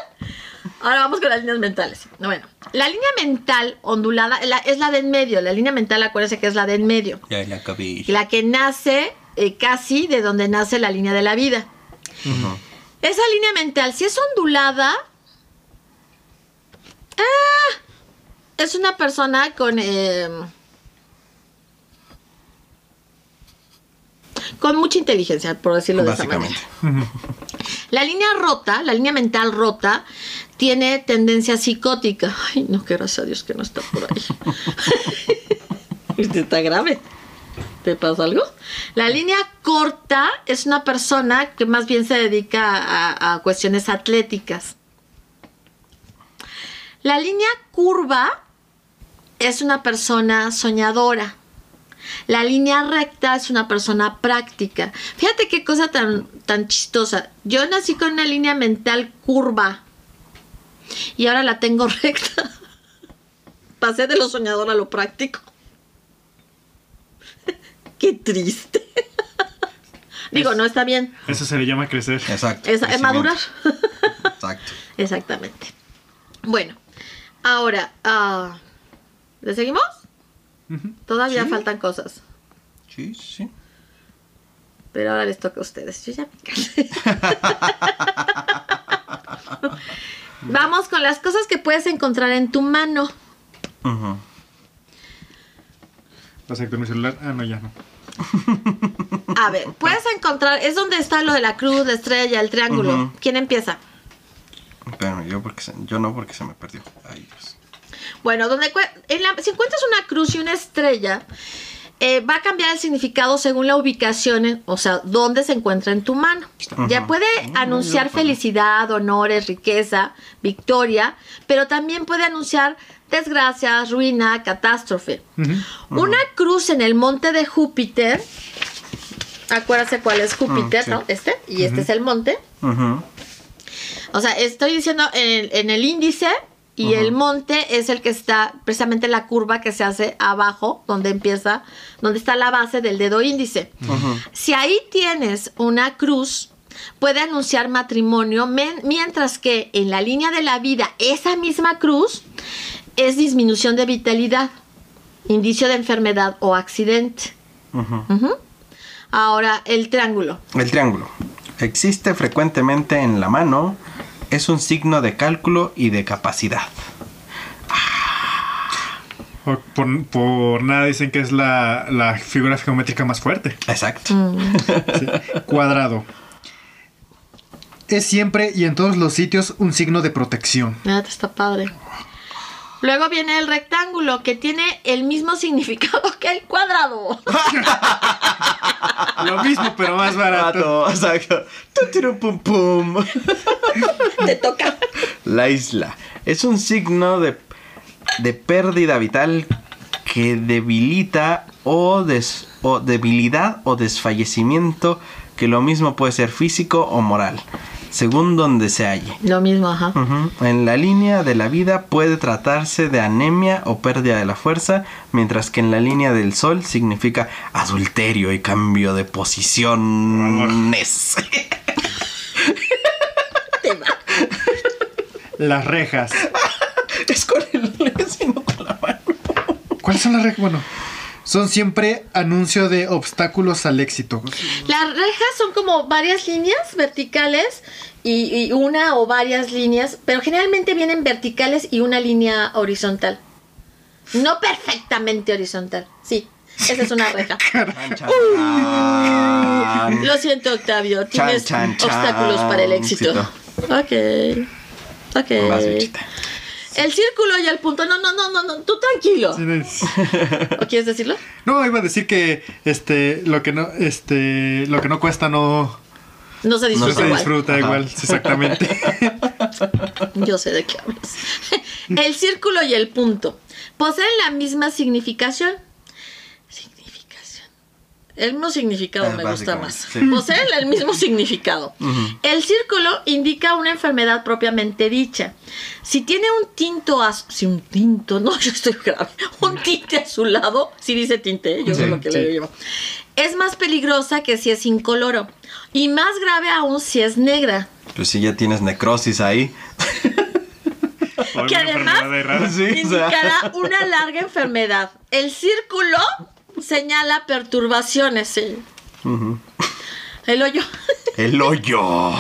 Ahora vamos con las líneas mentales. Bueno, la línea mental ondulada la- es la de en medio. La línea mental, acuérdense que es la de en medio. Ya la acabé. La que nace eh, casi de donde nace la línea de la vida. Esa línea mental, si es ondulada, ah, es una persona con eh, con mucha inteligencia, por decirlo de esa manera. La línea rota, la línea mental rota, tiene tendencia psicótica. Ay, no, que gracias a Dios que no está por ahí. Este está grave. ¿Te pasa algo? La línea corta es una persona que más bien se dedica a, a cuestiones atléticas. La línea curva es una persona soñadora. La línea recta es una persona práctica. Fíjate qué cosa tan, tan chistosa. Yo nací con una línea mental curva y ahora la tengo recta. Pasé de lo soñador a lo práctico. qué triste. Digo, no está bien. eso se le llama crecer. Exacto. Es, madurar. Exacto. Exactamente. Bueno, ahora, ah, ¿le seguimos? Todavía Sí. faltan cosas. Sí, sí. Pero ahora les toca a ustedes. Yo ya me cansé. Vamos con las cosas que puedes encontrar en tu mano. Ujú. ¿Vas a con mi celular? Ah, no, ya no. A ver, puedes encontrar, es donde está lo de la cruz, la estrella, el triángulo. Ujú. ¿Quién empieza? Pero yo porque se- yo no porque se me perdió. Ay, Dios. Bueno, donde cue- en la- si encuentras una cruz y una estrella, eh, va a cambiar el significado según la ubicación, en- o sea, dónde se encuentra en tu mano. Ya puede anunciar felicidad, honores, riqueza, victoria, pero también puede anunciar desgracias, ruina, catástrofe. Una cruz en el monte de Júpiter, acuérdate cuál es Júpiter, sí. ¿no? Este, y este es el monte. O sea, estoy diciendo en, en el índice y el monte es el que está precisamente la curva que se hace abajo, donde empieza, donde está la base del dedo índice. Si ahí tienes una cruz, puede anunciar matrimonio, mientras que en la línea de la vida, esa misma cruz es disminución de vitalidad, indicio de enfermedad o accidente. Ahora, el triángulo. El triángulo. Existe frecuentemente en la mano. Es un signo de cálculo y de capacidad. Por, por- por nada dicen que es la, la figura geométrica más fuerte. Exacto. Sí. Cuadrado. Es siempre y en todos los sitios un signo de protección. Ah, está padre. Luego viene el rectángulo, que tiene el mismo significado que el cuadrado. Lo mismo, pero más barato. Exacto. Pum, pum. Te toca. La isla. Es un signo de, de pérdida vital que debilita o, des- o debilidad o desfallecimiento que lo mismo puede ser físico o moral, según donde se halle. Lo mismo, ajá. En la línea de la vida puede tratarse de anemia o pérdida de la fuerza, mientras que en la línea del sol significa adulterio y cambio de posiciones. Las rejas. es con el sino con la mano. ¿Cuáles son las rejas? Bueno, son siempre anuncio de obstáculos al éxito. Las rejas son como varias líneas verticales y, y una o varias líneas, pero generalmente vienen verticales y una línea horizontal. No perfectamente horizontal, sí. Esa es una reja. Lo siento, Octavio. Tienes chan, chan. obstáculos para el éxito. Ok. Ok. El círculo y el punto. No, no, no, no, no. Tú tranquilo. ¿O quieres decirlo? No, iba a decir que este lo que no este lo que no cuesta no, No se no disfruta se igual. disfruta Ajá. igual, exactamente. Yo sé de qué hablas. El círculo y el punto poseen la misma significación. Significación. El mismo significado Ah, me gusta más. sí. Poseen el mismo significado. El círculo indica una enfermedad propiamente dicha. Si tiene un tinto azul, si un tinto, no, yo estoy grave, un tinte azulado, si dice tinte, ¿eh? yo sé Sí, lo que sí. le digo. Es más peligrosa que si es incoloro. Y más grave aún si es negra. Pues si ya tienes necrosis ahí. Que además- indicará una larga enfermedad. El círculo señala perturbaciones. sí. El hoyo. El hoyo.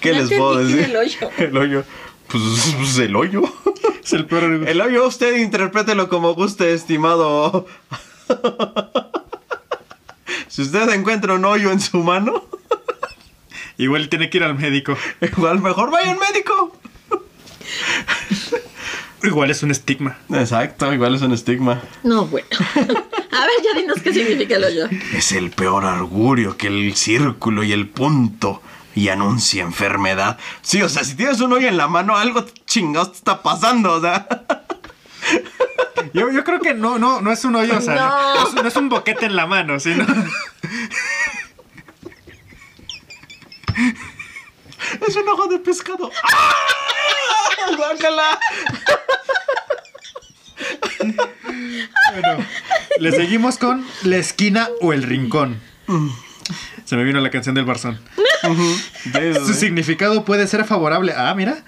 ¿Qué les puedo decir? el hoyo. El hoyo. Pues, pues, el hoyo. es el peor. El hoyo usted interprételo como guste, estimado. Si usted encuentra un hoyo en su mano, Igual tiene que ir al médico. igual mejor vaya al médico. Igual es un estigma. Exacto, igual es un estigma. No, bueno. A ver, ya dinos qué significa el hoyo. Es el peor augurio que el círculo y el punto. Y anuncia enfermedad. Sí, o sea, si tienes un hoyo en la mano, algo chingados te está pasando, o sea. Yo, yo creo que no, no, no es un hoyo, o sea, No. no, es, no es un boquete en la mano, sino. Es un ojo de pescado. ¡Ah! ¡Guácala! Bueno, le seguimos con la esquina o el rincón. Se me vino la canción del Barzón. Su significado puede ser favorable. Ah, mira.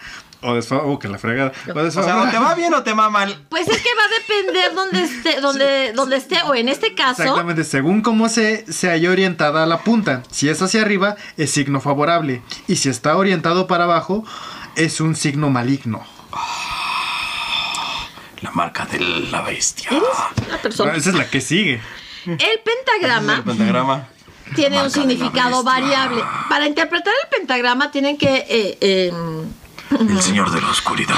O desfavorable. Oh, que la fregada. O O sea, o te va bien o te va mal. Pues es que va a depender donde esté, donde, donde esté, o en este caso, Exactamente, según cómo se, se haya orientada la punta. Si es hacia arriba, es signo favorable. Y si está orientado para abajo, es un signo maligno. La marca de la bestia. la persona. Esa es la que sigue. El El pentagrama pentagrama. tiene un significado variable. Para interpretar el pentagrama tienen que eh, eh, El señor de la oscuridad.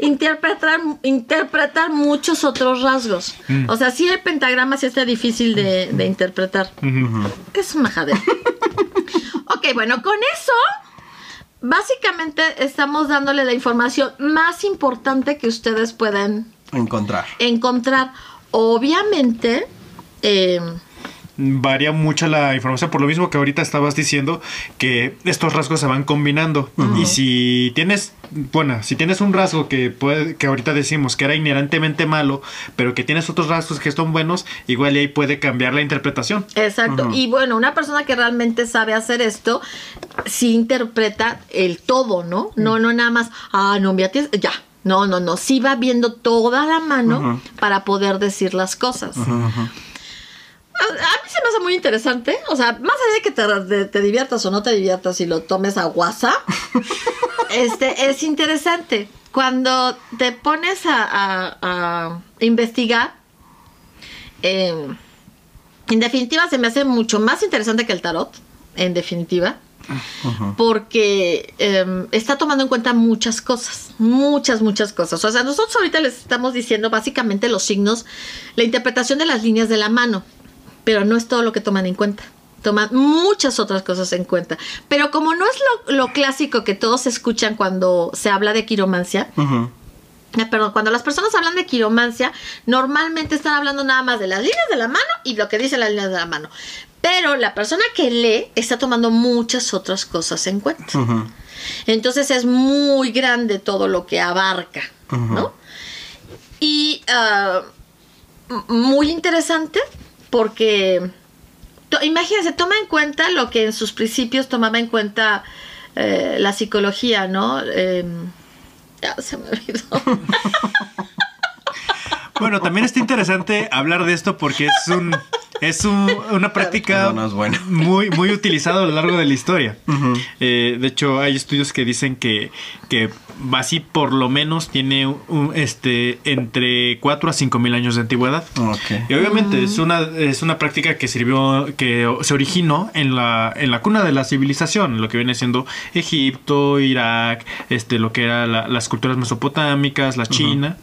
interpretar, interpretar muchos otros rasgos. O sea, sí el pentagrama sí está difícil de, de interpretar. Es un majadero. ok, bueno, con eso básicamente estamos dándole la información más importante que ustedes puedan Encontrar. encontrar. Obviamente, eh, varía mucho la información, por lo mismo que ahorita estabas diciendo que estos rasgos se van combinando. Y si tienes, bueno, si tienes un rasgo que puede, que ahorita decimos que era inherentemente malo, pero que tienes otros rasgos que son buenos, igual y ahí puede cambiar la interpretación. Exacto. Y bueno, una persona que realmente sabe hacer esto, sí interpreta el todo, ¿no? No, no nada más, ah, no, ya, tienes- ya. No, no, no. Sí va viendo toda la mano para poder decir las cosas. A mí se me hace muy interesante. O sea, más allá de que te, de- te diviertas o no te diviertas y lo tomes a WhatsApp, este, es interesante. Cuando te pones a, a- a investigar, eh, en definitiva se me hace mucho más interesante que el tarot, en definitiva, porque eh, está tomando en cuenta muchas cosas, muchas, muchas cosas. O sea, nosotros ahorita les estamos diciendo básicamente los signos, la interpretación de las líneas de la mano, pero no es todo lo que toman en cuenta. Toman muchas otras cosas en cuenta. Pero como no es lo, lo clásico que todos escuchan cuando se habla de quiromancia. Ah, Perdón, cuando las personas hablan de quiromancia, normalmente están hablando nada más de las líneas de la mano y lo que dicen las líneas de la mano. Pero la persona que lee está tomando muchas otras cosas en cuenta. Entonces es muy grande todo lo que abarca, ¿no? Y ah, muy interesante porque, imagínense, toma en cuenta lo que en sus principios tomaba en cuenta eh, la psicología, ¿no? Em, ya se me olvidó. Bueno, también está interesante hablar de esto porque es un es un- una práctica Eso no es bueno. muy muy utilizada a lo largo de la historia. Eh, de hecho, hay estudios que dicen que que así por lo menos tiene un, este entre 4 a 5 mil años de antigüedad. Y obviamente es una es una práctica que sirvió que se originó en la en la cuna de la civilización, lo que viene siendo Egipto, Irak, este lo que era la- las culturas mesopotámicas, la China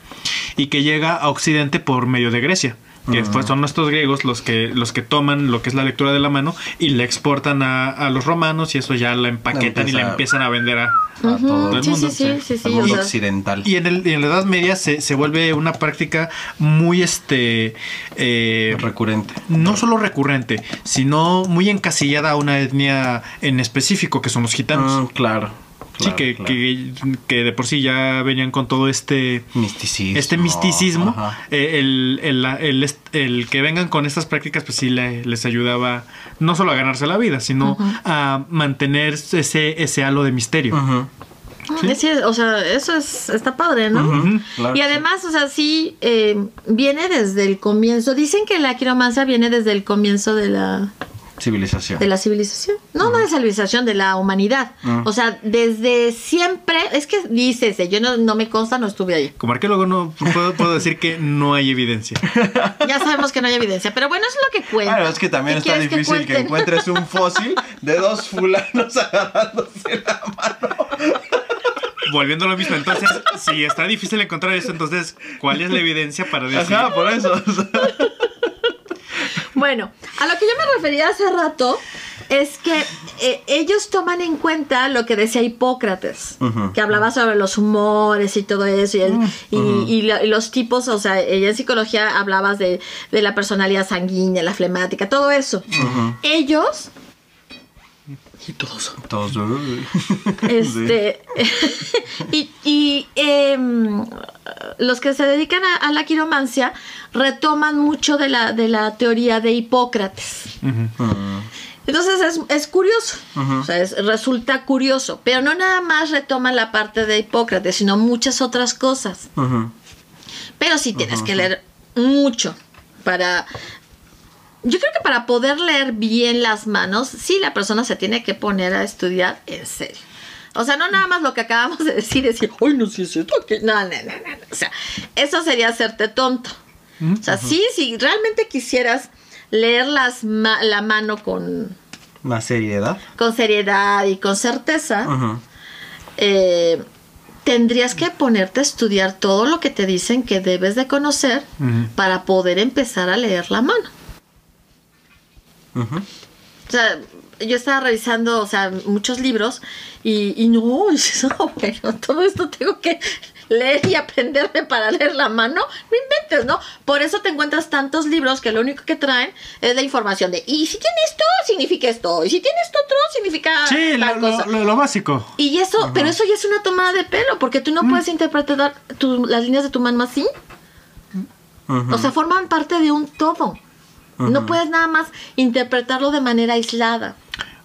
y que llega a Occidente por medio de Grecia. Que fue- son estos griegos los que, los que toman lo que es la lectura de la mano y la exportan a, a los romanos y eso ya la empaquetan y la empieza- empiezan a vender a, A todo el Sí, mundo. sí, sí, sí, sí, Al o mundo sea- occidental. Y en, el, y en la Edad Media se, se vuelve una práctica muy este eh, recurrente. no solo recurrente, sino muy encasillada a una etnia en específico, que son los gitanos. Mm, claro. Sí, que, claro. que, que de por sí ya venían con todo este Misticismo. este misticismo. Eh, el, el- el que vengan con estas prácticas, pues sí le- les ayudaba no solo a ganarse la vida, sino a mantener ese, ese halo de misterio. Es decir, o sea, eso es, está padre, ¿no? Claro y sí. además, o sea, sí, eh, viene desde el comienzo. Dicen que la quiromancia viene desde el comienzo de la, Civilización. de la civilización. No, no de la civilización, de la humanidad. O sea, desde siempre, es que dices, yo no, no me consta, no estuve ahí. Como arqueólogo no puedo, puedo decir que no hay evidencia. Ya sabemos que no hay evidencia, pero bueno, es lo que cuenta. Claro, es que también ¿Qué está difícil que, encuentres un fósil de dos fulanos agarrándose la mano. Volviendo a lo mismo, entonces, si está difícil encontrar eso, entonces, ¿cuál es la evidencia para decir? Ajá, por eso. o sea. Bueno, a lo que yo me refería hace rato es que eh, ellos toman en cuenta lo que decía Hipócrates, que hablaba sobre los humores y todo eso, y, el- y- y la- y los tipos, o sea, ella en psicología hablabas de, de la personalidad sanguínea, la flemática, todo eso. Ellos, Todos. uy. este, y, y, em, los que se dedican a, a la quiromancia retoman mucho de la, de la teoría de Hipócrates. Mm, Entonces es, es curioso, o sea, es- resulta curioso, pero no nada más retoman la parte de Hipócrates, sino muchas otras cosas. Pero sí tienes que leer mucho para... Yo creo que para poder leer bien las manos, sí la persona se tiene que poner a estudiar en serio. O sea, no nada más lo que acabamos de decir, decir, ay, no, sí es esto. que-". No, no, no, no. O sea, eso sería hacerte tonto. O sea, sí, si realmente quisieras leer las ma- la mano con, Más seriedad. con seriedad y con certeza, eh, tendrías que ponerte a estudiar todo lo que te dicen que debes de conocer para poder empezar a leer la mano. O sea, yo estaba revisando, o sea, muchos libros y, y no, "Oh, bueno, todo esto tengo que leer y aprenderme para leer la mano. No inventes, ¿no? Por eso te encuentras tantos libros que lo único que traen es la información de, y si tiene esto, significa esto, y si tiene esto otro, significa Sí, lo, tal cosa. lo- lo- lo básico. Y eso, pero eso ya es una tomada de pelo, porque tú no puedes interpretar tu- las líneas de tu mano así. O sea, forman parte de un todo. No puedes nada más interpretarlo de manera aislada.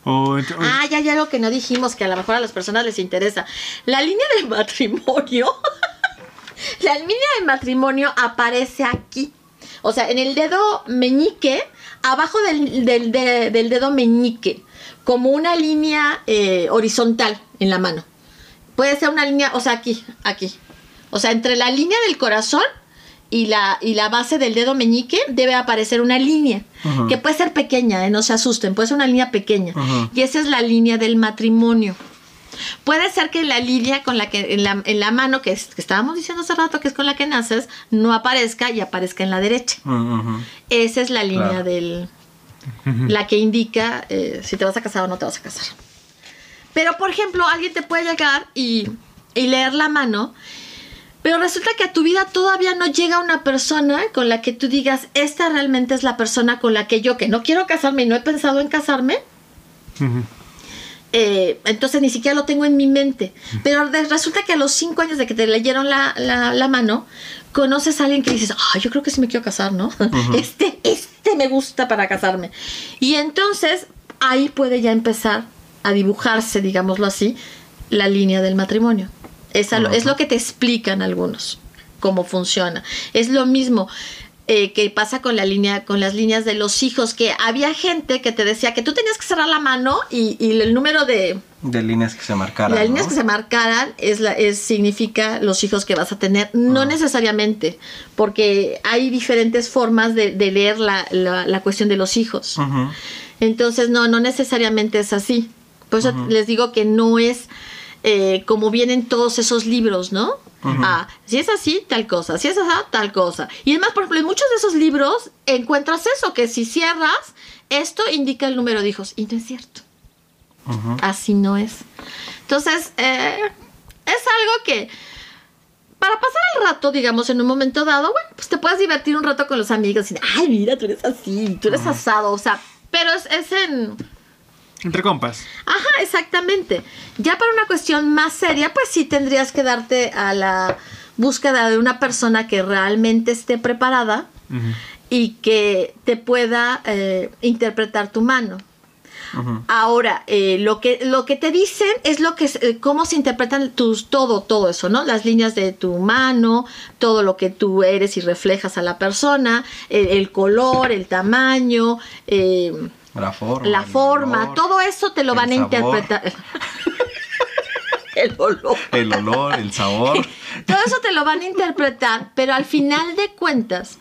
O, ent- o- Ah, ya hay algo que no dijimos que a lo mejor a las personas les interesa. La línea del matrimonio. la línea del matrimonio aparece aquí. O sea, en el dedo meñique, abajo del, del- de- del dedo meñique, como una línea eh, horizontal en la mano. Puede ser una línea, o sea, aquí, aquí. O sea, entre la línea del corazón y la, y la base del dedo meñique debe aparecer una línea, que puede ser pequeña, eh, no se asusten, puede ser una línea pequeña. Y esa es la línea del matrimonio. Puede ser que la línea con la que en la, en la mano que, es- que estábamos diciendo hace rato que es con la que naces no aparezca y aparezca en la derecha. Esa es la línea Claro. del la que indica eh, si te vas a casar o no te vas a casar. Pero por ejemplo, alguien te puede llegar y, y leer la mano, pero resulta que a tu vida todavía no llega una persona con la que tú digas, esta realmente es la persona con la que yo, que no quiero casarme y no he pensado en casarme, eh, entonces ni siquiera lo tengo en mi mente. Pero resulta que a los cinco años de que te leyeron la, la- la mano, conoces a alguien que dices, ah, yo creo que sí me quiero casar, ¿no? Este, este me gusta para casarme. Y entonces ahí puede ya empezar a dibujarse, digámoslo así, la línea del matrimonio. Es, a lo- es lo que te explican algunos, cómo funciona. Es lo mismo. eh, que pasa con la línea, con las líneas de los hijos, que había gente que te decía que tú tenías que cerrar la mano y, y el número de, De líneas que se marcaran. las líneas ¿no? que se marcaran es la, es, significa los hijos que vas a tener. No Ah. necesariamente, porque hay diferentes formas de, de leer la, la- la cuestión de los hijos. Entonces, no, no necesariamente es así. Por eso les digo que no es eh, como vienen todos esos libros, ¿no? Ah, si es así, tal cosa, si es así, tal cosa. Y además, por ejemplo, en muchos de esos libros encuentras eso, que si cierras, esto indica el número de hijos. Y no es cierto. Así no es. Entonces, eh, es algo que para pasar el rato, digamos, en un momento dado, bueno, pues te puedes divertir un rato con los amigos y, ay, mira, tú eres así, tú eres asado, o sea, pero es, es en... Entre compas. Ajá, exactamente. Ya para una cuestión más seria, pues sí tendrías que darte a la búsqueda de una persona que realmente esté preparada y que te pueda eh, interpretar tu mano. Ahora, eh, lo, que, lo que te dicen es lo que eh, cómo se interpretan tus, todo, todo eso, ¿no? Las líneas de tu mano, todo lo que tú eres y reflejas a la persona, el, el color, el tamaño, eh, La forma. la forma, olor, todo eso te lo van a interpretar. el olor. El olor, el sabor. Todo eso te lo van a interpretar, pero al final de cuentas,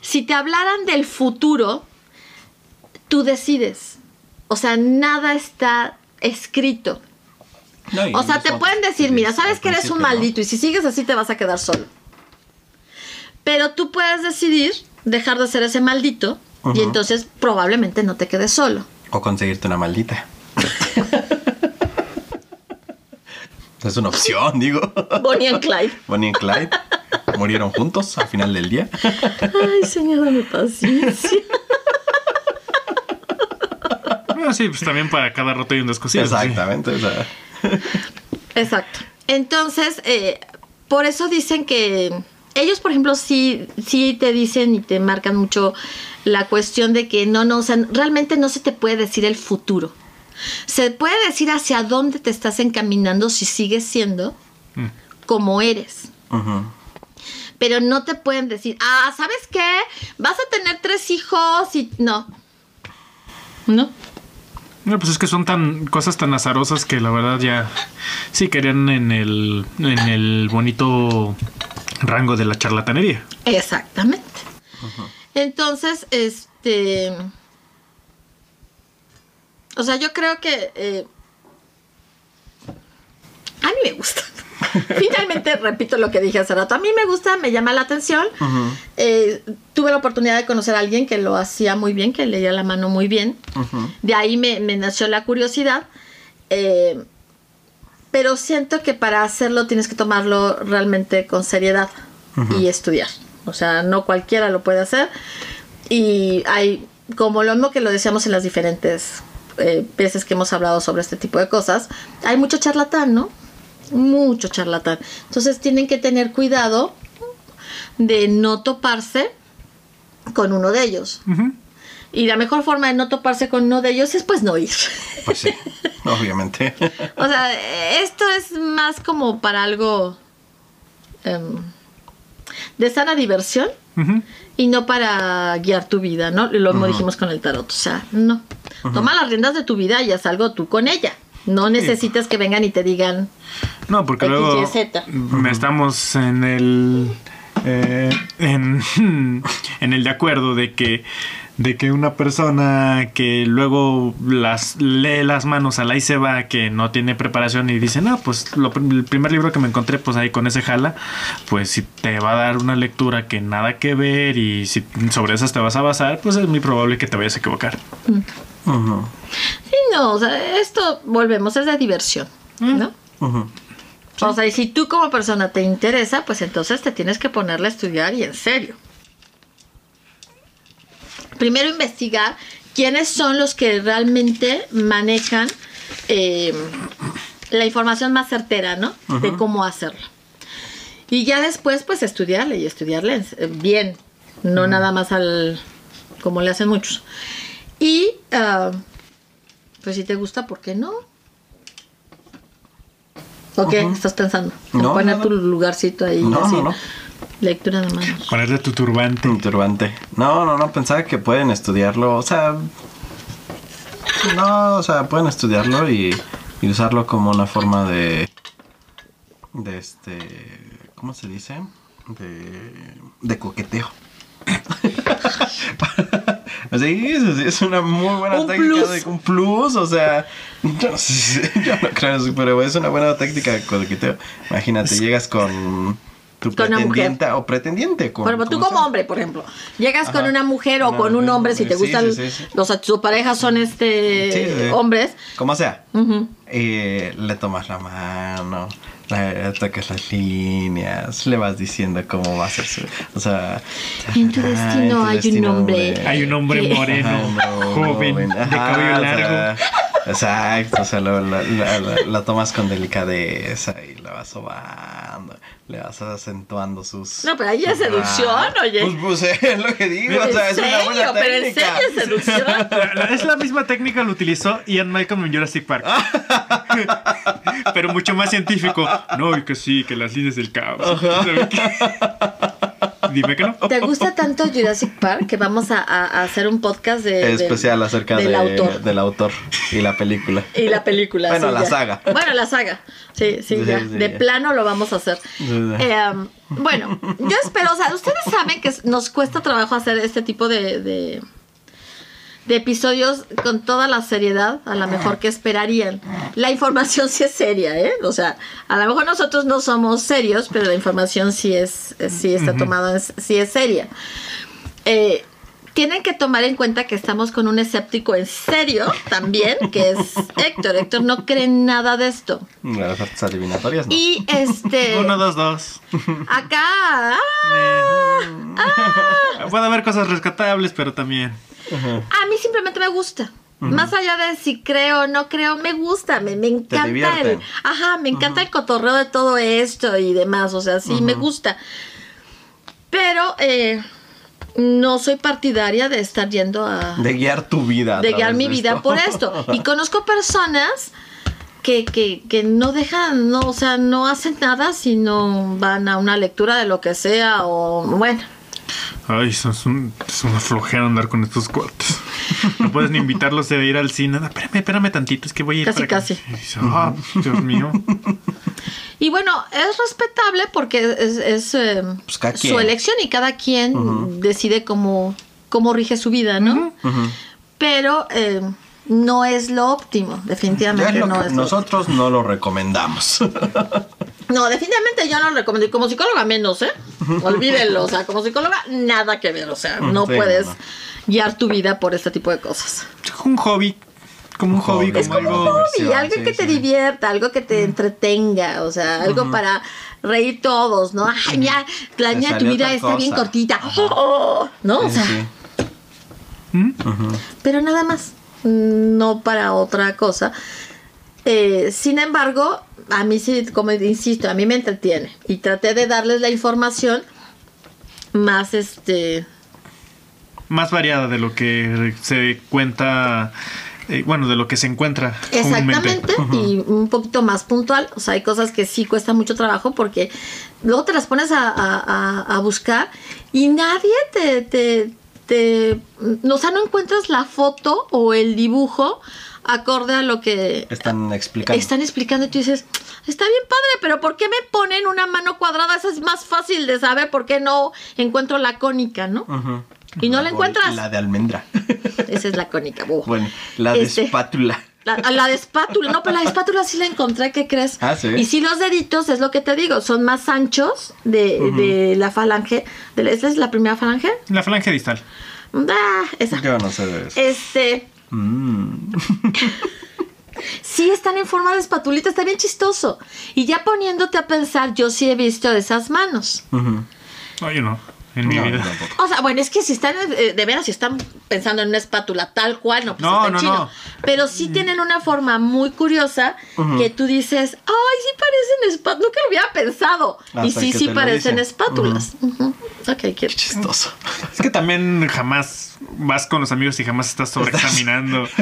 si te hablaran del futuro, tú decides. O sea, nada está escrito. No, O sea, te pueden decir, mira, sabes que eres un maldito y si sigues así te vas a quedar solo. Pero tú puedes decidir dejar de ser ese maldito y entonces probablemente no te quedes solo. O conseguirte una maldita. es una opción, digo. Bonnie and Clyde. Bonnie y Clyde murieron juntos al final del día. Ay, señora, dame paciencia. Ah, sí, pues también para cada rato hay un descosido. sí. Exactamente. o sea, Exacto. Entonces, eh, por eso dicen que ellos, por ejemplo, sí, sí te dicen y te marcan mucho la cuestión de que no, no, o sea, realmente no se te puede decir el futuro. Se puede decir hacia dónde te estás encaminando si sigues siendo Mm. como eres. ujú. Pero no te pueden decir, ah, ¿sabes qué? Vas a tener tres hijos y no. No. No, pues es que son tan cosas tan azarosas que la verdad ya sí querían en el, en el bonito rango de la charlatanería. Exactamente. Entonces, este. O sea, yo creo que. eh, a mí me gusta. finalmente, repito lo que dije hace rato, a mí me gusta, me llama la atención. Eh, tuve la oportunidad de conocer a alguien que lo hacía muy bien, que leía la mano muy bien. De ahí me, me nació la curiosidad. Eh, pero siento que para hacerlo tienes que tomarlo realmente con seriedad y estudiar. O sea, no cualquiera lo puede hacer. Y hay, como lo mismo que lo decíamos en las diferentes eh, veces que hemos hablado sobre este tipo de cosas, hay mucho charlatán, ¿no? Mucho charlatán. Entonces tienen que tener cuidado de no toparse con uno de ellos. Y la mejor forma de no toparse con uno de ellos es pues no ir. Pues sí, obviamente. O sea, esto es más como para algo em, de sana diversión y no para guiar tu vida, ¿no? Lo mismo dijimos con el tarot. O sea, no. Toma las riendas de tu vida y haz algo tú con ella. No necesitas que vengan y te digan. No, porque X, luego Y, estamos en el eh, en, en el de acuerdo de que de que una persona que luego las lee las manos a la y se va que no tiene preparación y dice no pues lo el primer libro que me encontré pues ahí con ese jala pues si te va a dar una lectura que nada que ver y si sobre esas te vas a basar pues es muy probable que te vayas a equivocar Ujú, Sí, no, o sea, esto, volvemos, es de diversión, ¿no? ujú. O sea, y si tú como persona te interesa, pues entonces te tienes que ponerle a estudiar y en serio. Primero investigar quiénes son los que realmente manejan eh, la información más certera, ¿no? De cómo hacerlo. Y ya después, pues estudiarle y estudiarle eh, bien, no nada más al como le hacen muchos. Y ah, pues si te gusta, ¿por qué no? ¿O qué estás pensando? En No, poner no, tu lugarcito ahí. No, así, no, no. Lectura de manos. ponerle tu turbante turbante. No, no, no, pensaba que pueden estudiarlo, o sea... No, o sea, pueden estudiarlo y, y usarlo como una forma de... De este... ¿Cómo se dice? De... De coqueteo. Sí, es, es una muy buena Un técnica plus. de un plus, o sea, yo no, sé si- yo no creo pero es una buena técnica de coqueteo. Imagínate, llegas con tu Con una mujer. pretendiente o pretendiente. Con, ejemplo, tú ¿cómo como hombre, por ejemplo, llegas con una mujer o con un hombre, si te sí, gustan sí, sí, sí. los su pareja son este Sí, sí. hombres. Como sea. Eh, le tomas la mano, le tocas las líneas, le vas diciendo cómo va a ser su. O sea. En tu destino en tu hay un hombre. hay un hombre moreno Ajá, no, joven joven. de cabello o largo sea, exacto, o sea, la tomas con delicadeza y la vas sobando, le vas acentuando sus. No, pero ahí es seducción, oye. Pues, pues es lo que digo, o ¿En sea, es una buena Pero en técnica. serio es seducción. La- Es la misma técnica lo utilizó Ian Malcolm en Jurassic Park. Pero mucho más científico. No, y que sí, que las líneas del caos. ¿Sabe qué? Dime que no. ¿Te gusta tanto Jurassic Park que vamos a, hacer un podcast de, de- especial acerca del de- autor? del autor y la película. Y la película. Bueno, sí, la ya. saga. Bueno, la saga. Sí, sí, Sí, ya. sí, de ya. plano lo vamos a hacer. Sí, sí. Eh, bueno, yo espero, o sea, ustedes saben que nos cuesta trabajo hacer este tipo de, de, de episodios con toda la seriedad, a lo mejor que esperarían. La información sí es seria, ¿eh? O sea, a lo mejor nosotros no somos serios, pero la información sí es, sí está tomada, sí es seria. Eh, tienen que tomar en cuenta que estamos con un escéptico en serio también, que es Héctor. Héctor no cree nada de esto. Las artes adivinatorias, ¿no? Y este. Uno, dos, dos. Acá. ah, Puede haber cosas rescatables, pero también. a mí simplemente me gusta. Más allá de si creo o no creo, me gusta, me, me encanta el, ajá, me encanta el cotorreo de todo esto y demás, o sea, sí me gusta. Pero eh, no soy partidaria de estar yendo a De guiar tu vida. de guiar mi de vida por esto. Y conozco personas que, que, que no dejan, no, o sea, no hacen nada si no van a una lectura de lo que sea o bueno. Ay, son, son- es una flojera andar con estos cuates. No puedes ni invitarlos a ir al cine. No, espérame, espérame tantito, es que voy a ir Casi, para casi. Y dices, Ah, Dios mío. Y bueno, es respetable porque es, es, eh, Pues cada su elección y cada quien decide cómo, cómo rige su vida, ¿no? Pero eh, no es lo óptimo, Ya es definitivamente lo no que es lo nosotros no lo recomendamos. No, definitivamente yo no lo recomiendo. Y como psicóloga menos, ¿eh? Olvídenlo. O sea, como psicóloga, nada que ver. O sea, no Sí, puedes no, no. guiar tu vida por este tipo de cosas. Un hobby. Como un hobby, como Es como algo. un hobby. Algo sí, que te divierta, algo que te entretenga, o sea, algo para reír todos, ¿no? Ay, mira, la niña tu vida está bien cortita. Oh, ¿No? O Sí, sea, sí. pero nada más, no para otra cosa. Eh, sin embargo, a mí sí, como insisto, a mí me entretiene y traté de darles la información más, este, Más variada de lo que se cuenta. eh, bueno, de lo que se encuentra. Exactamente, y un poquito más puntual. O sea, hay cosas que sí cuesta mucho trabajo porque luego te las pones a- a buscar y nadie te, te, te- O sea, no encuentras la foto o el dibujo acorde a lo que Están explicando. están explicando y tú dices, está bien padre, pero ¿por qué me ponen una mano cuadrada? Eso es más fácil de saber por qué no encuentro la cónica, ¿no? Y no la encuentras. La de almendra. Esa es la cónica, bueno, la de Este, espátula. La, la de espátula, no, pero la de espátula sí la encontré, ¿qué crees? Ah, ¿sí? Y sí los deditos, es lo que te digo, son más anchos de, de la falange. De la- ¿Esta es la primera falange? La falange distal. Ah, esa. Yo no sé de eso. Este, Mm. sí están en forma de espatulita, está bien chistoso. Y ya poniéndote a pensar, yo sí he visto esas manos. Ujú. No, yo no. En mi No, vida. tampoco. O sea, bueno, es que si están, eh, de veras, si están pensando en una espátula tal cual, no, pues No, está no, chino. no. Pero sí tienen una forma muy curiosa que tú dices, ay, sí parecen espátulas. Nunca lo hubiera pensado. y sí, que sí parecen espátulas. Ok, quiero. Qué chistoso. Es que también jamás vas con los amigos y jamás estás sobreexaminando.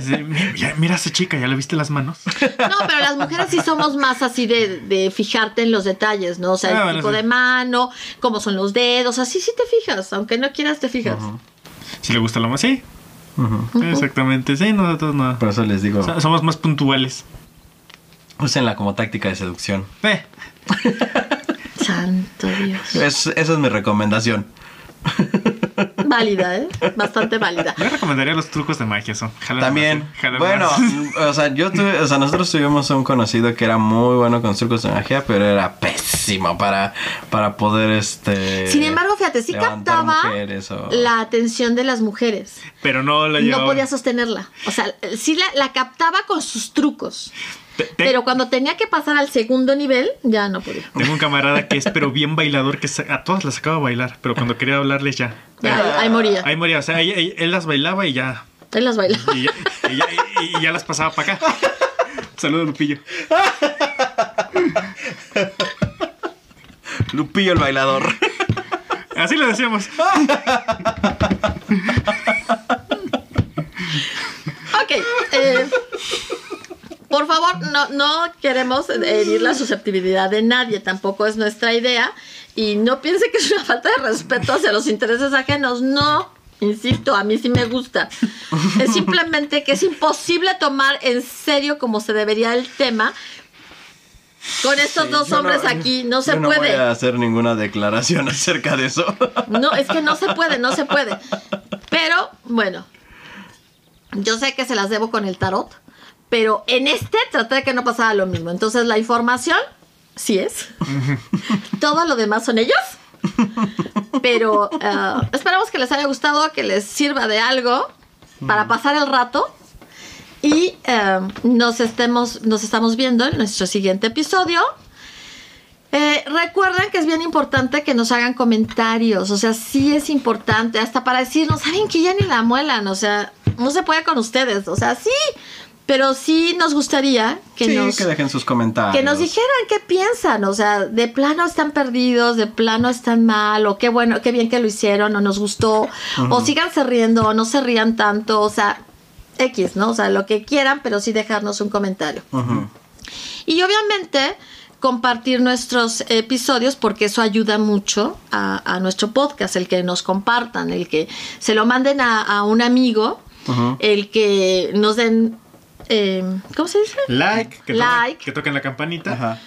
Sí, mira, mira a esa chica, ¿ya le viste las manos? No, pero las mujeres sí somos más así de, de fijarte en los detalles, ¿no? O sea, el Ah, bueno, tipo sí. de mano, cómo son los dedos, así sí te fijas, aunque no quieras te fijas. Si le gusta lo más, sí. Exactamente, sí, nosotros no. Por eso les digo, So- Somos más puntuales. úsenla como táctica de seducción. Eh, Santo Dios. Es- esa es mi recomendación. Válida, ¿eh? Bastante válida. yo recomendaría los trucos de magia, eso. Jala También, más, bueno, más. o sea, yo tuve, o sea, nosotros tuvimos un conocido que era muy bueno con trucos de magia, pero era pésimo para, para poder, este... Sin embargo, fíjate, sí captaba o- la atención de las mujeres. Pero no la llevaba. No podía sostenerla. O sea, sí la, la captaba con sus trucos. Te- te- Pero cuando tenía que pasar al segundo nivel, ya no podía. Tengo un camarada que es pero bien bailador, que a todas las sacaba a bailar, pero cuando quería hablarles ya. Ya, ahí, ahí moría. Ahí moría, o sea, ahí- ahí- él las bailaba y ya. Él las bailaba. Y ya, y ya- y- y ya las pasaba para acá. Saludos, Lupillo. Lupillo el bailador. Así le decíamos. Ok. eh, por favor, no, no queremos herir la susceptibilidad de nadie, tampoco es nuestra idea. Y no piense que es una falta de respeto hacia los intereses ajenos. No, insisto, a mí sí me gusta. Es simplemente que es imposible tomar en serio como se debería el tema. Con estos dos hombres aquí no se yo No puede. voy a hacer ninguna declaración acerca de eso. No, es que no se puede, no se puede. Pero, bueno, yo sé que se las debo con el tarot, pero en este traté de que no pasara lo mismo. Entonces, la información, sí es. Todo lo demás son ellos. Pero eh, esperamos que les haya gustado, que les sirva de algo para pasar el rato. Y eh, nos, estemos, nos estamos viendo en nuestro siguiente episodio. Eh, recuerden que es bien importante que nos hagan comentarios, o sea, sí es importante, hasta para decirnos, saben que ya ni la muelan, o sea, no se puede con ustedes, o sea, sí, pero sí nos gustaría que sí, nos que dejen sus comentarios. que nos dijeran qué piensan, o sea, de plano están perdidos, de plano están mal, o qué bueno, qué bien que lo hicieron, o nos gustó, o síganse riendo, o no se rían tanto, o sea, X, ¿no? O sea, lo que quieran, pero sí dejarnos un comentario. Y obviamente compartir nuestros episodios porque eso ayuda mucho a, a nuestro podcast, el que nos compartan, el que se lo manden a, a un amigo, el que nos den, eh, ¿cómo se dice? Like, que, Like. Toquen, que toquen la campanita. Ajá.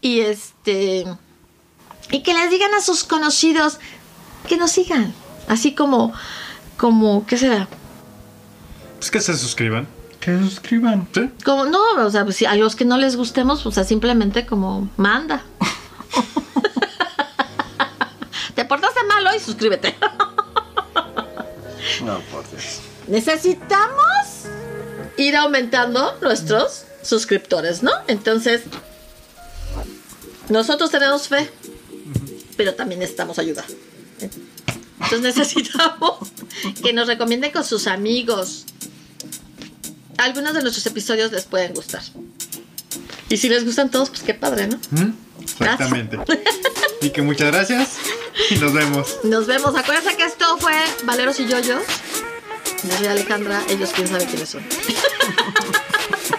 Y este, y que les digan a sus conocidos que nos sigan, así como, como, ¿qué será? Pues que se suscriban. Que se suscriban. ¿Sí? Como, no, o sea, pues, si a los que no les gustemos, o sea, simplemente como manda. Te portaste mal hoy, suscríbete. No, por Dios. Necesitamos ir aumentando nuestros suscriptores, ¿no? Entonces, nosotros tenemos fe, pero también necesitamos ayuda. Entonces necesitamos que nos recomienden con sus amigos. Algunos de nuestros episodios les pueden gustar. Y si les gustan todos, pues qué padre, ¿no? ¿Mm? Exactamente. y que muchas gracias y nos vemos. Nos vemos. Acuérdense que esto fue Valeros y Yoyos. Nelly y Alejandra, ellos quién sabe quiénes son.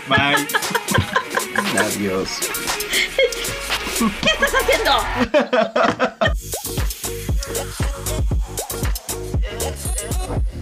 Bye. Adiós. ¿Qué estás haciendo?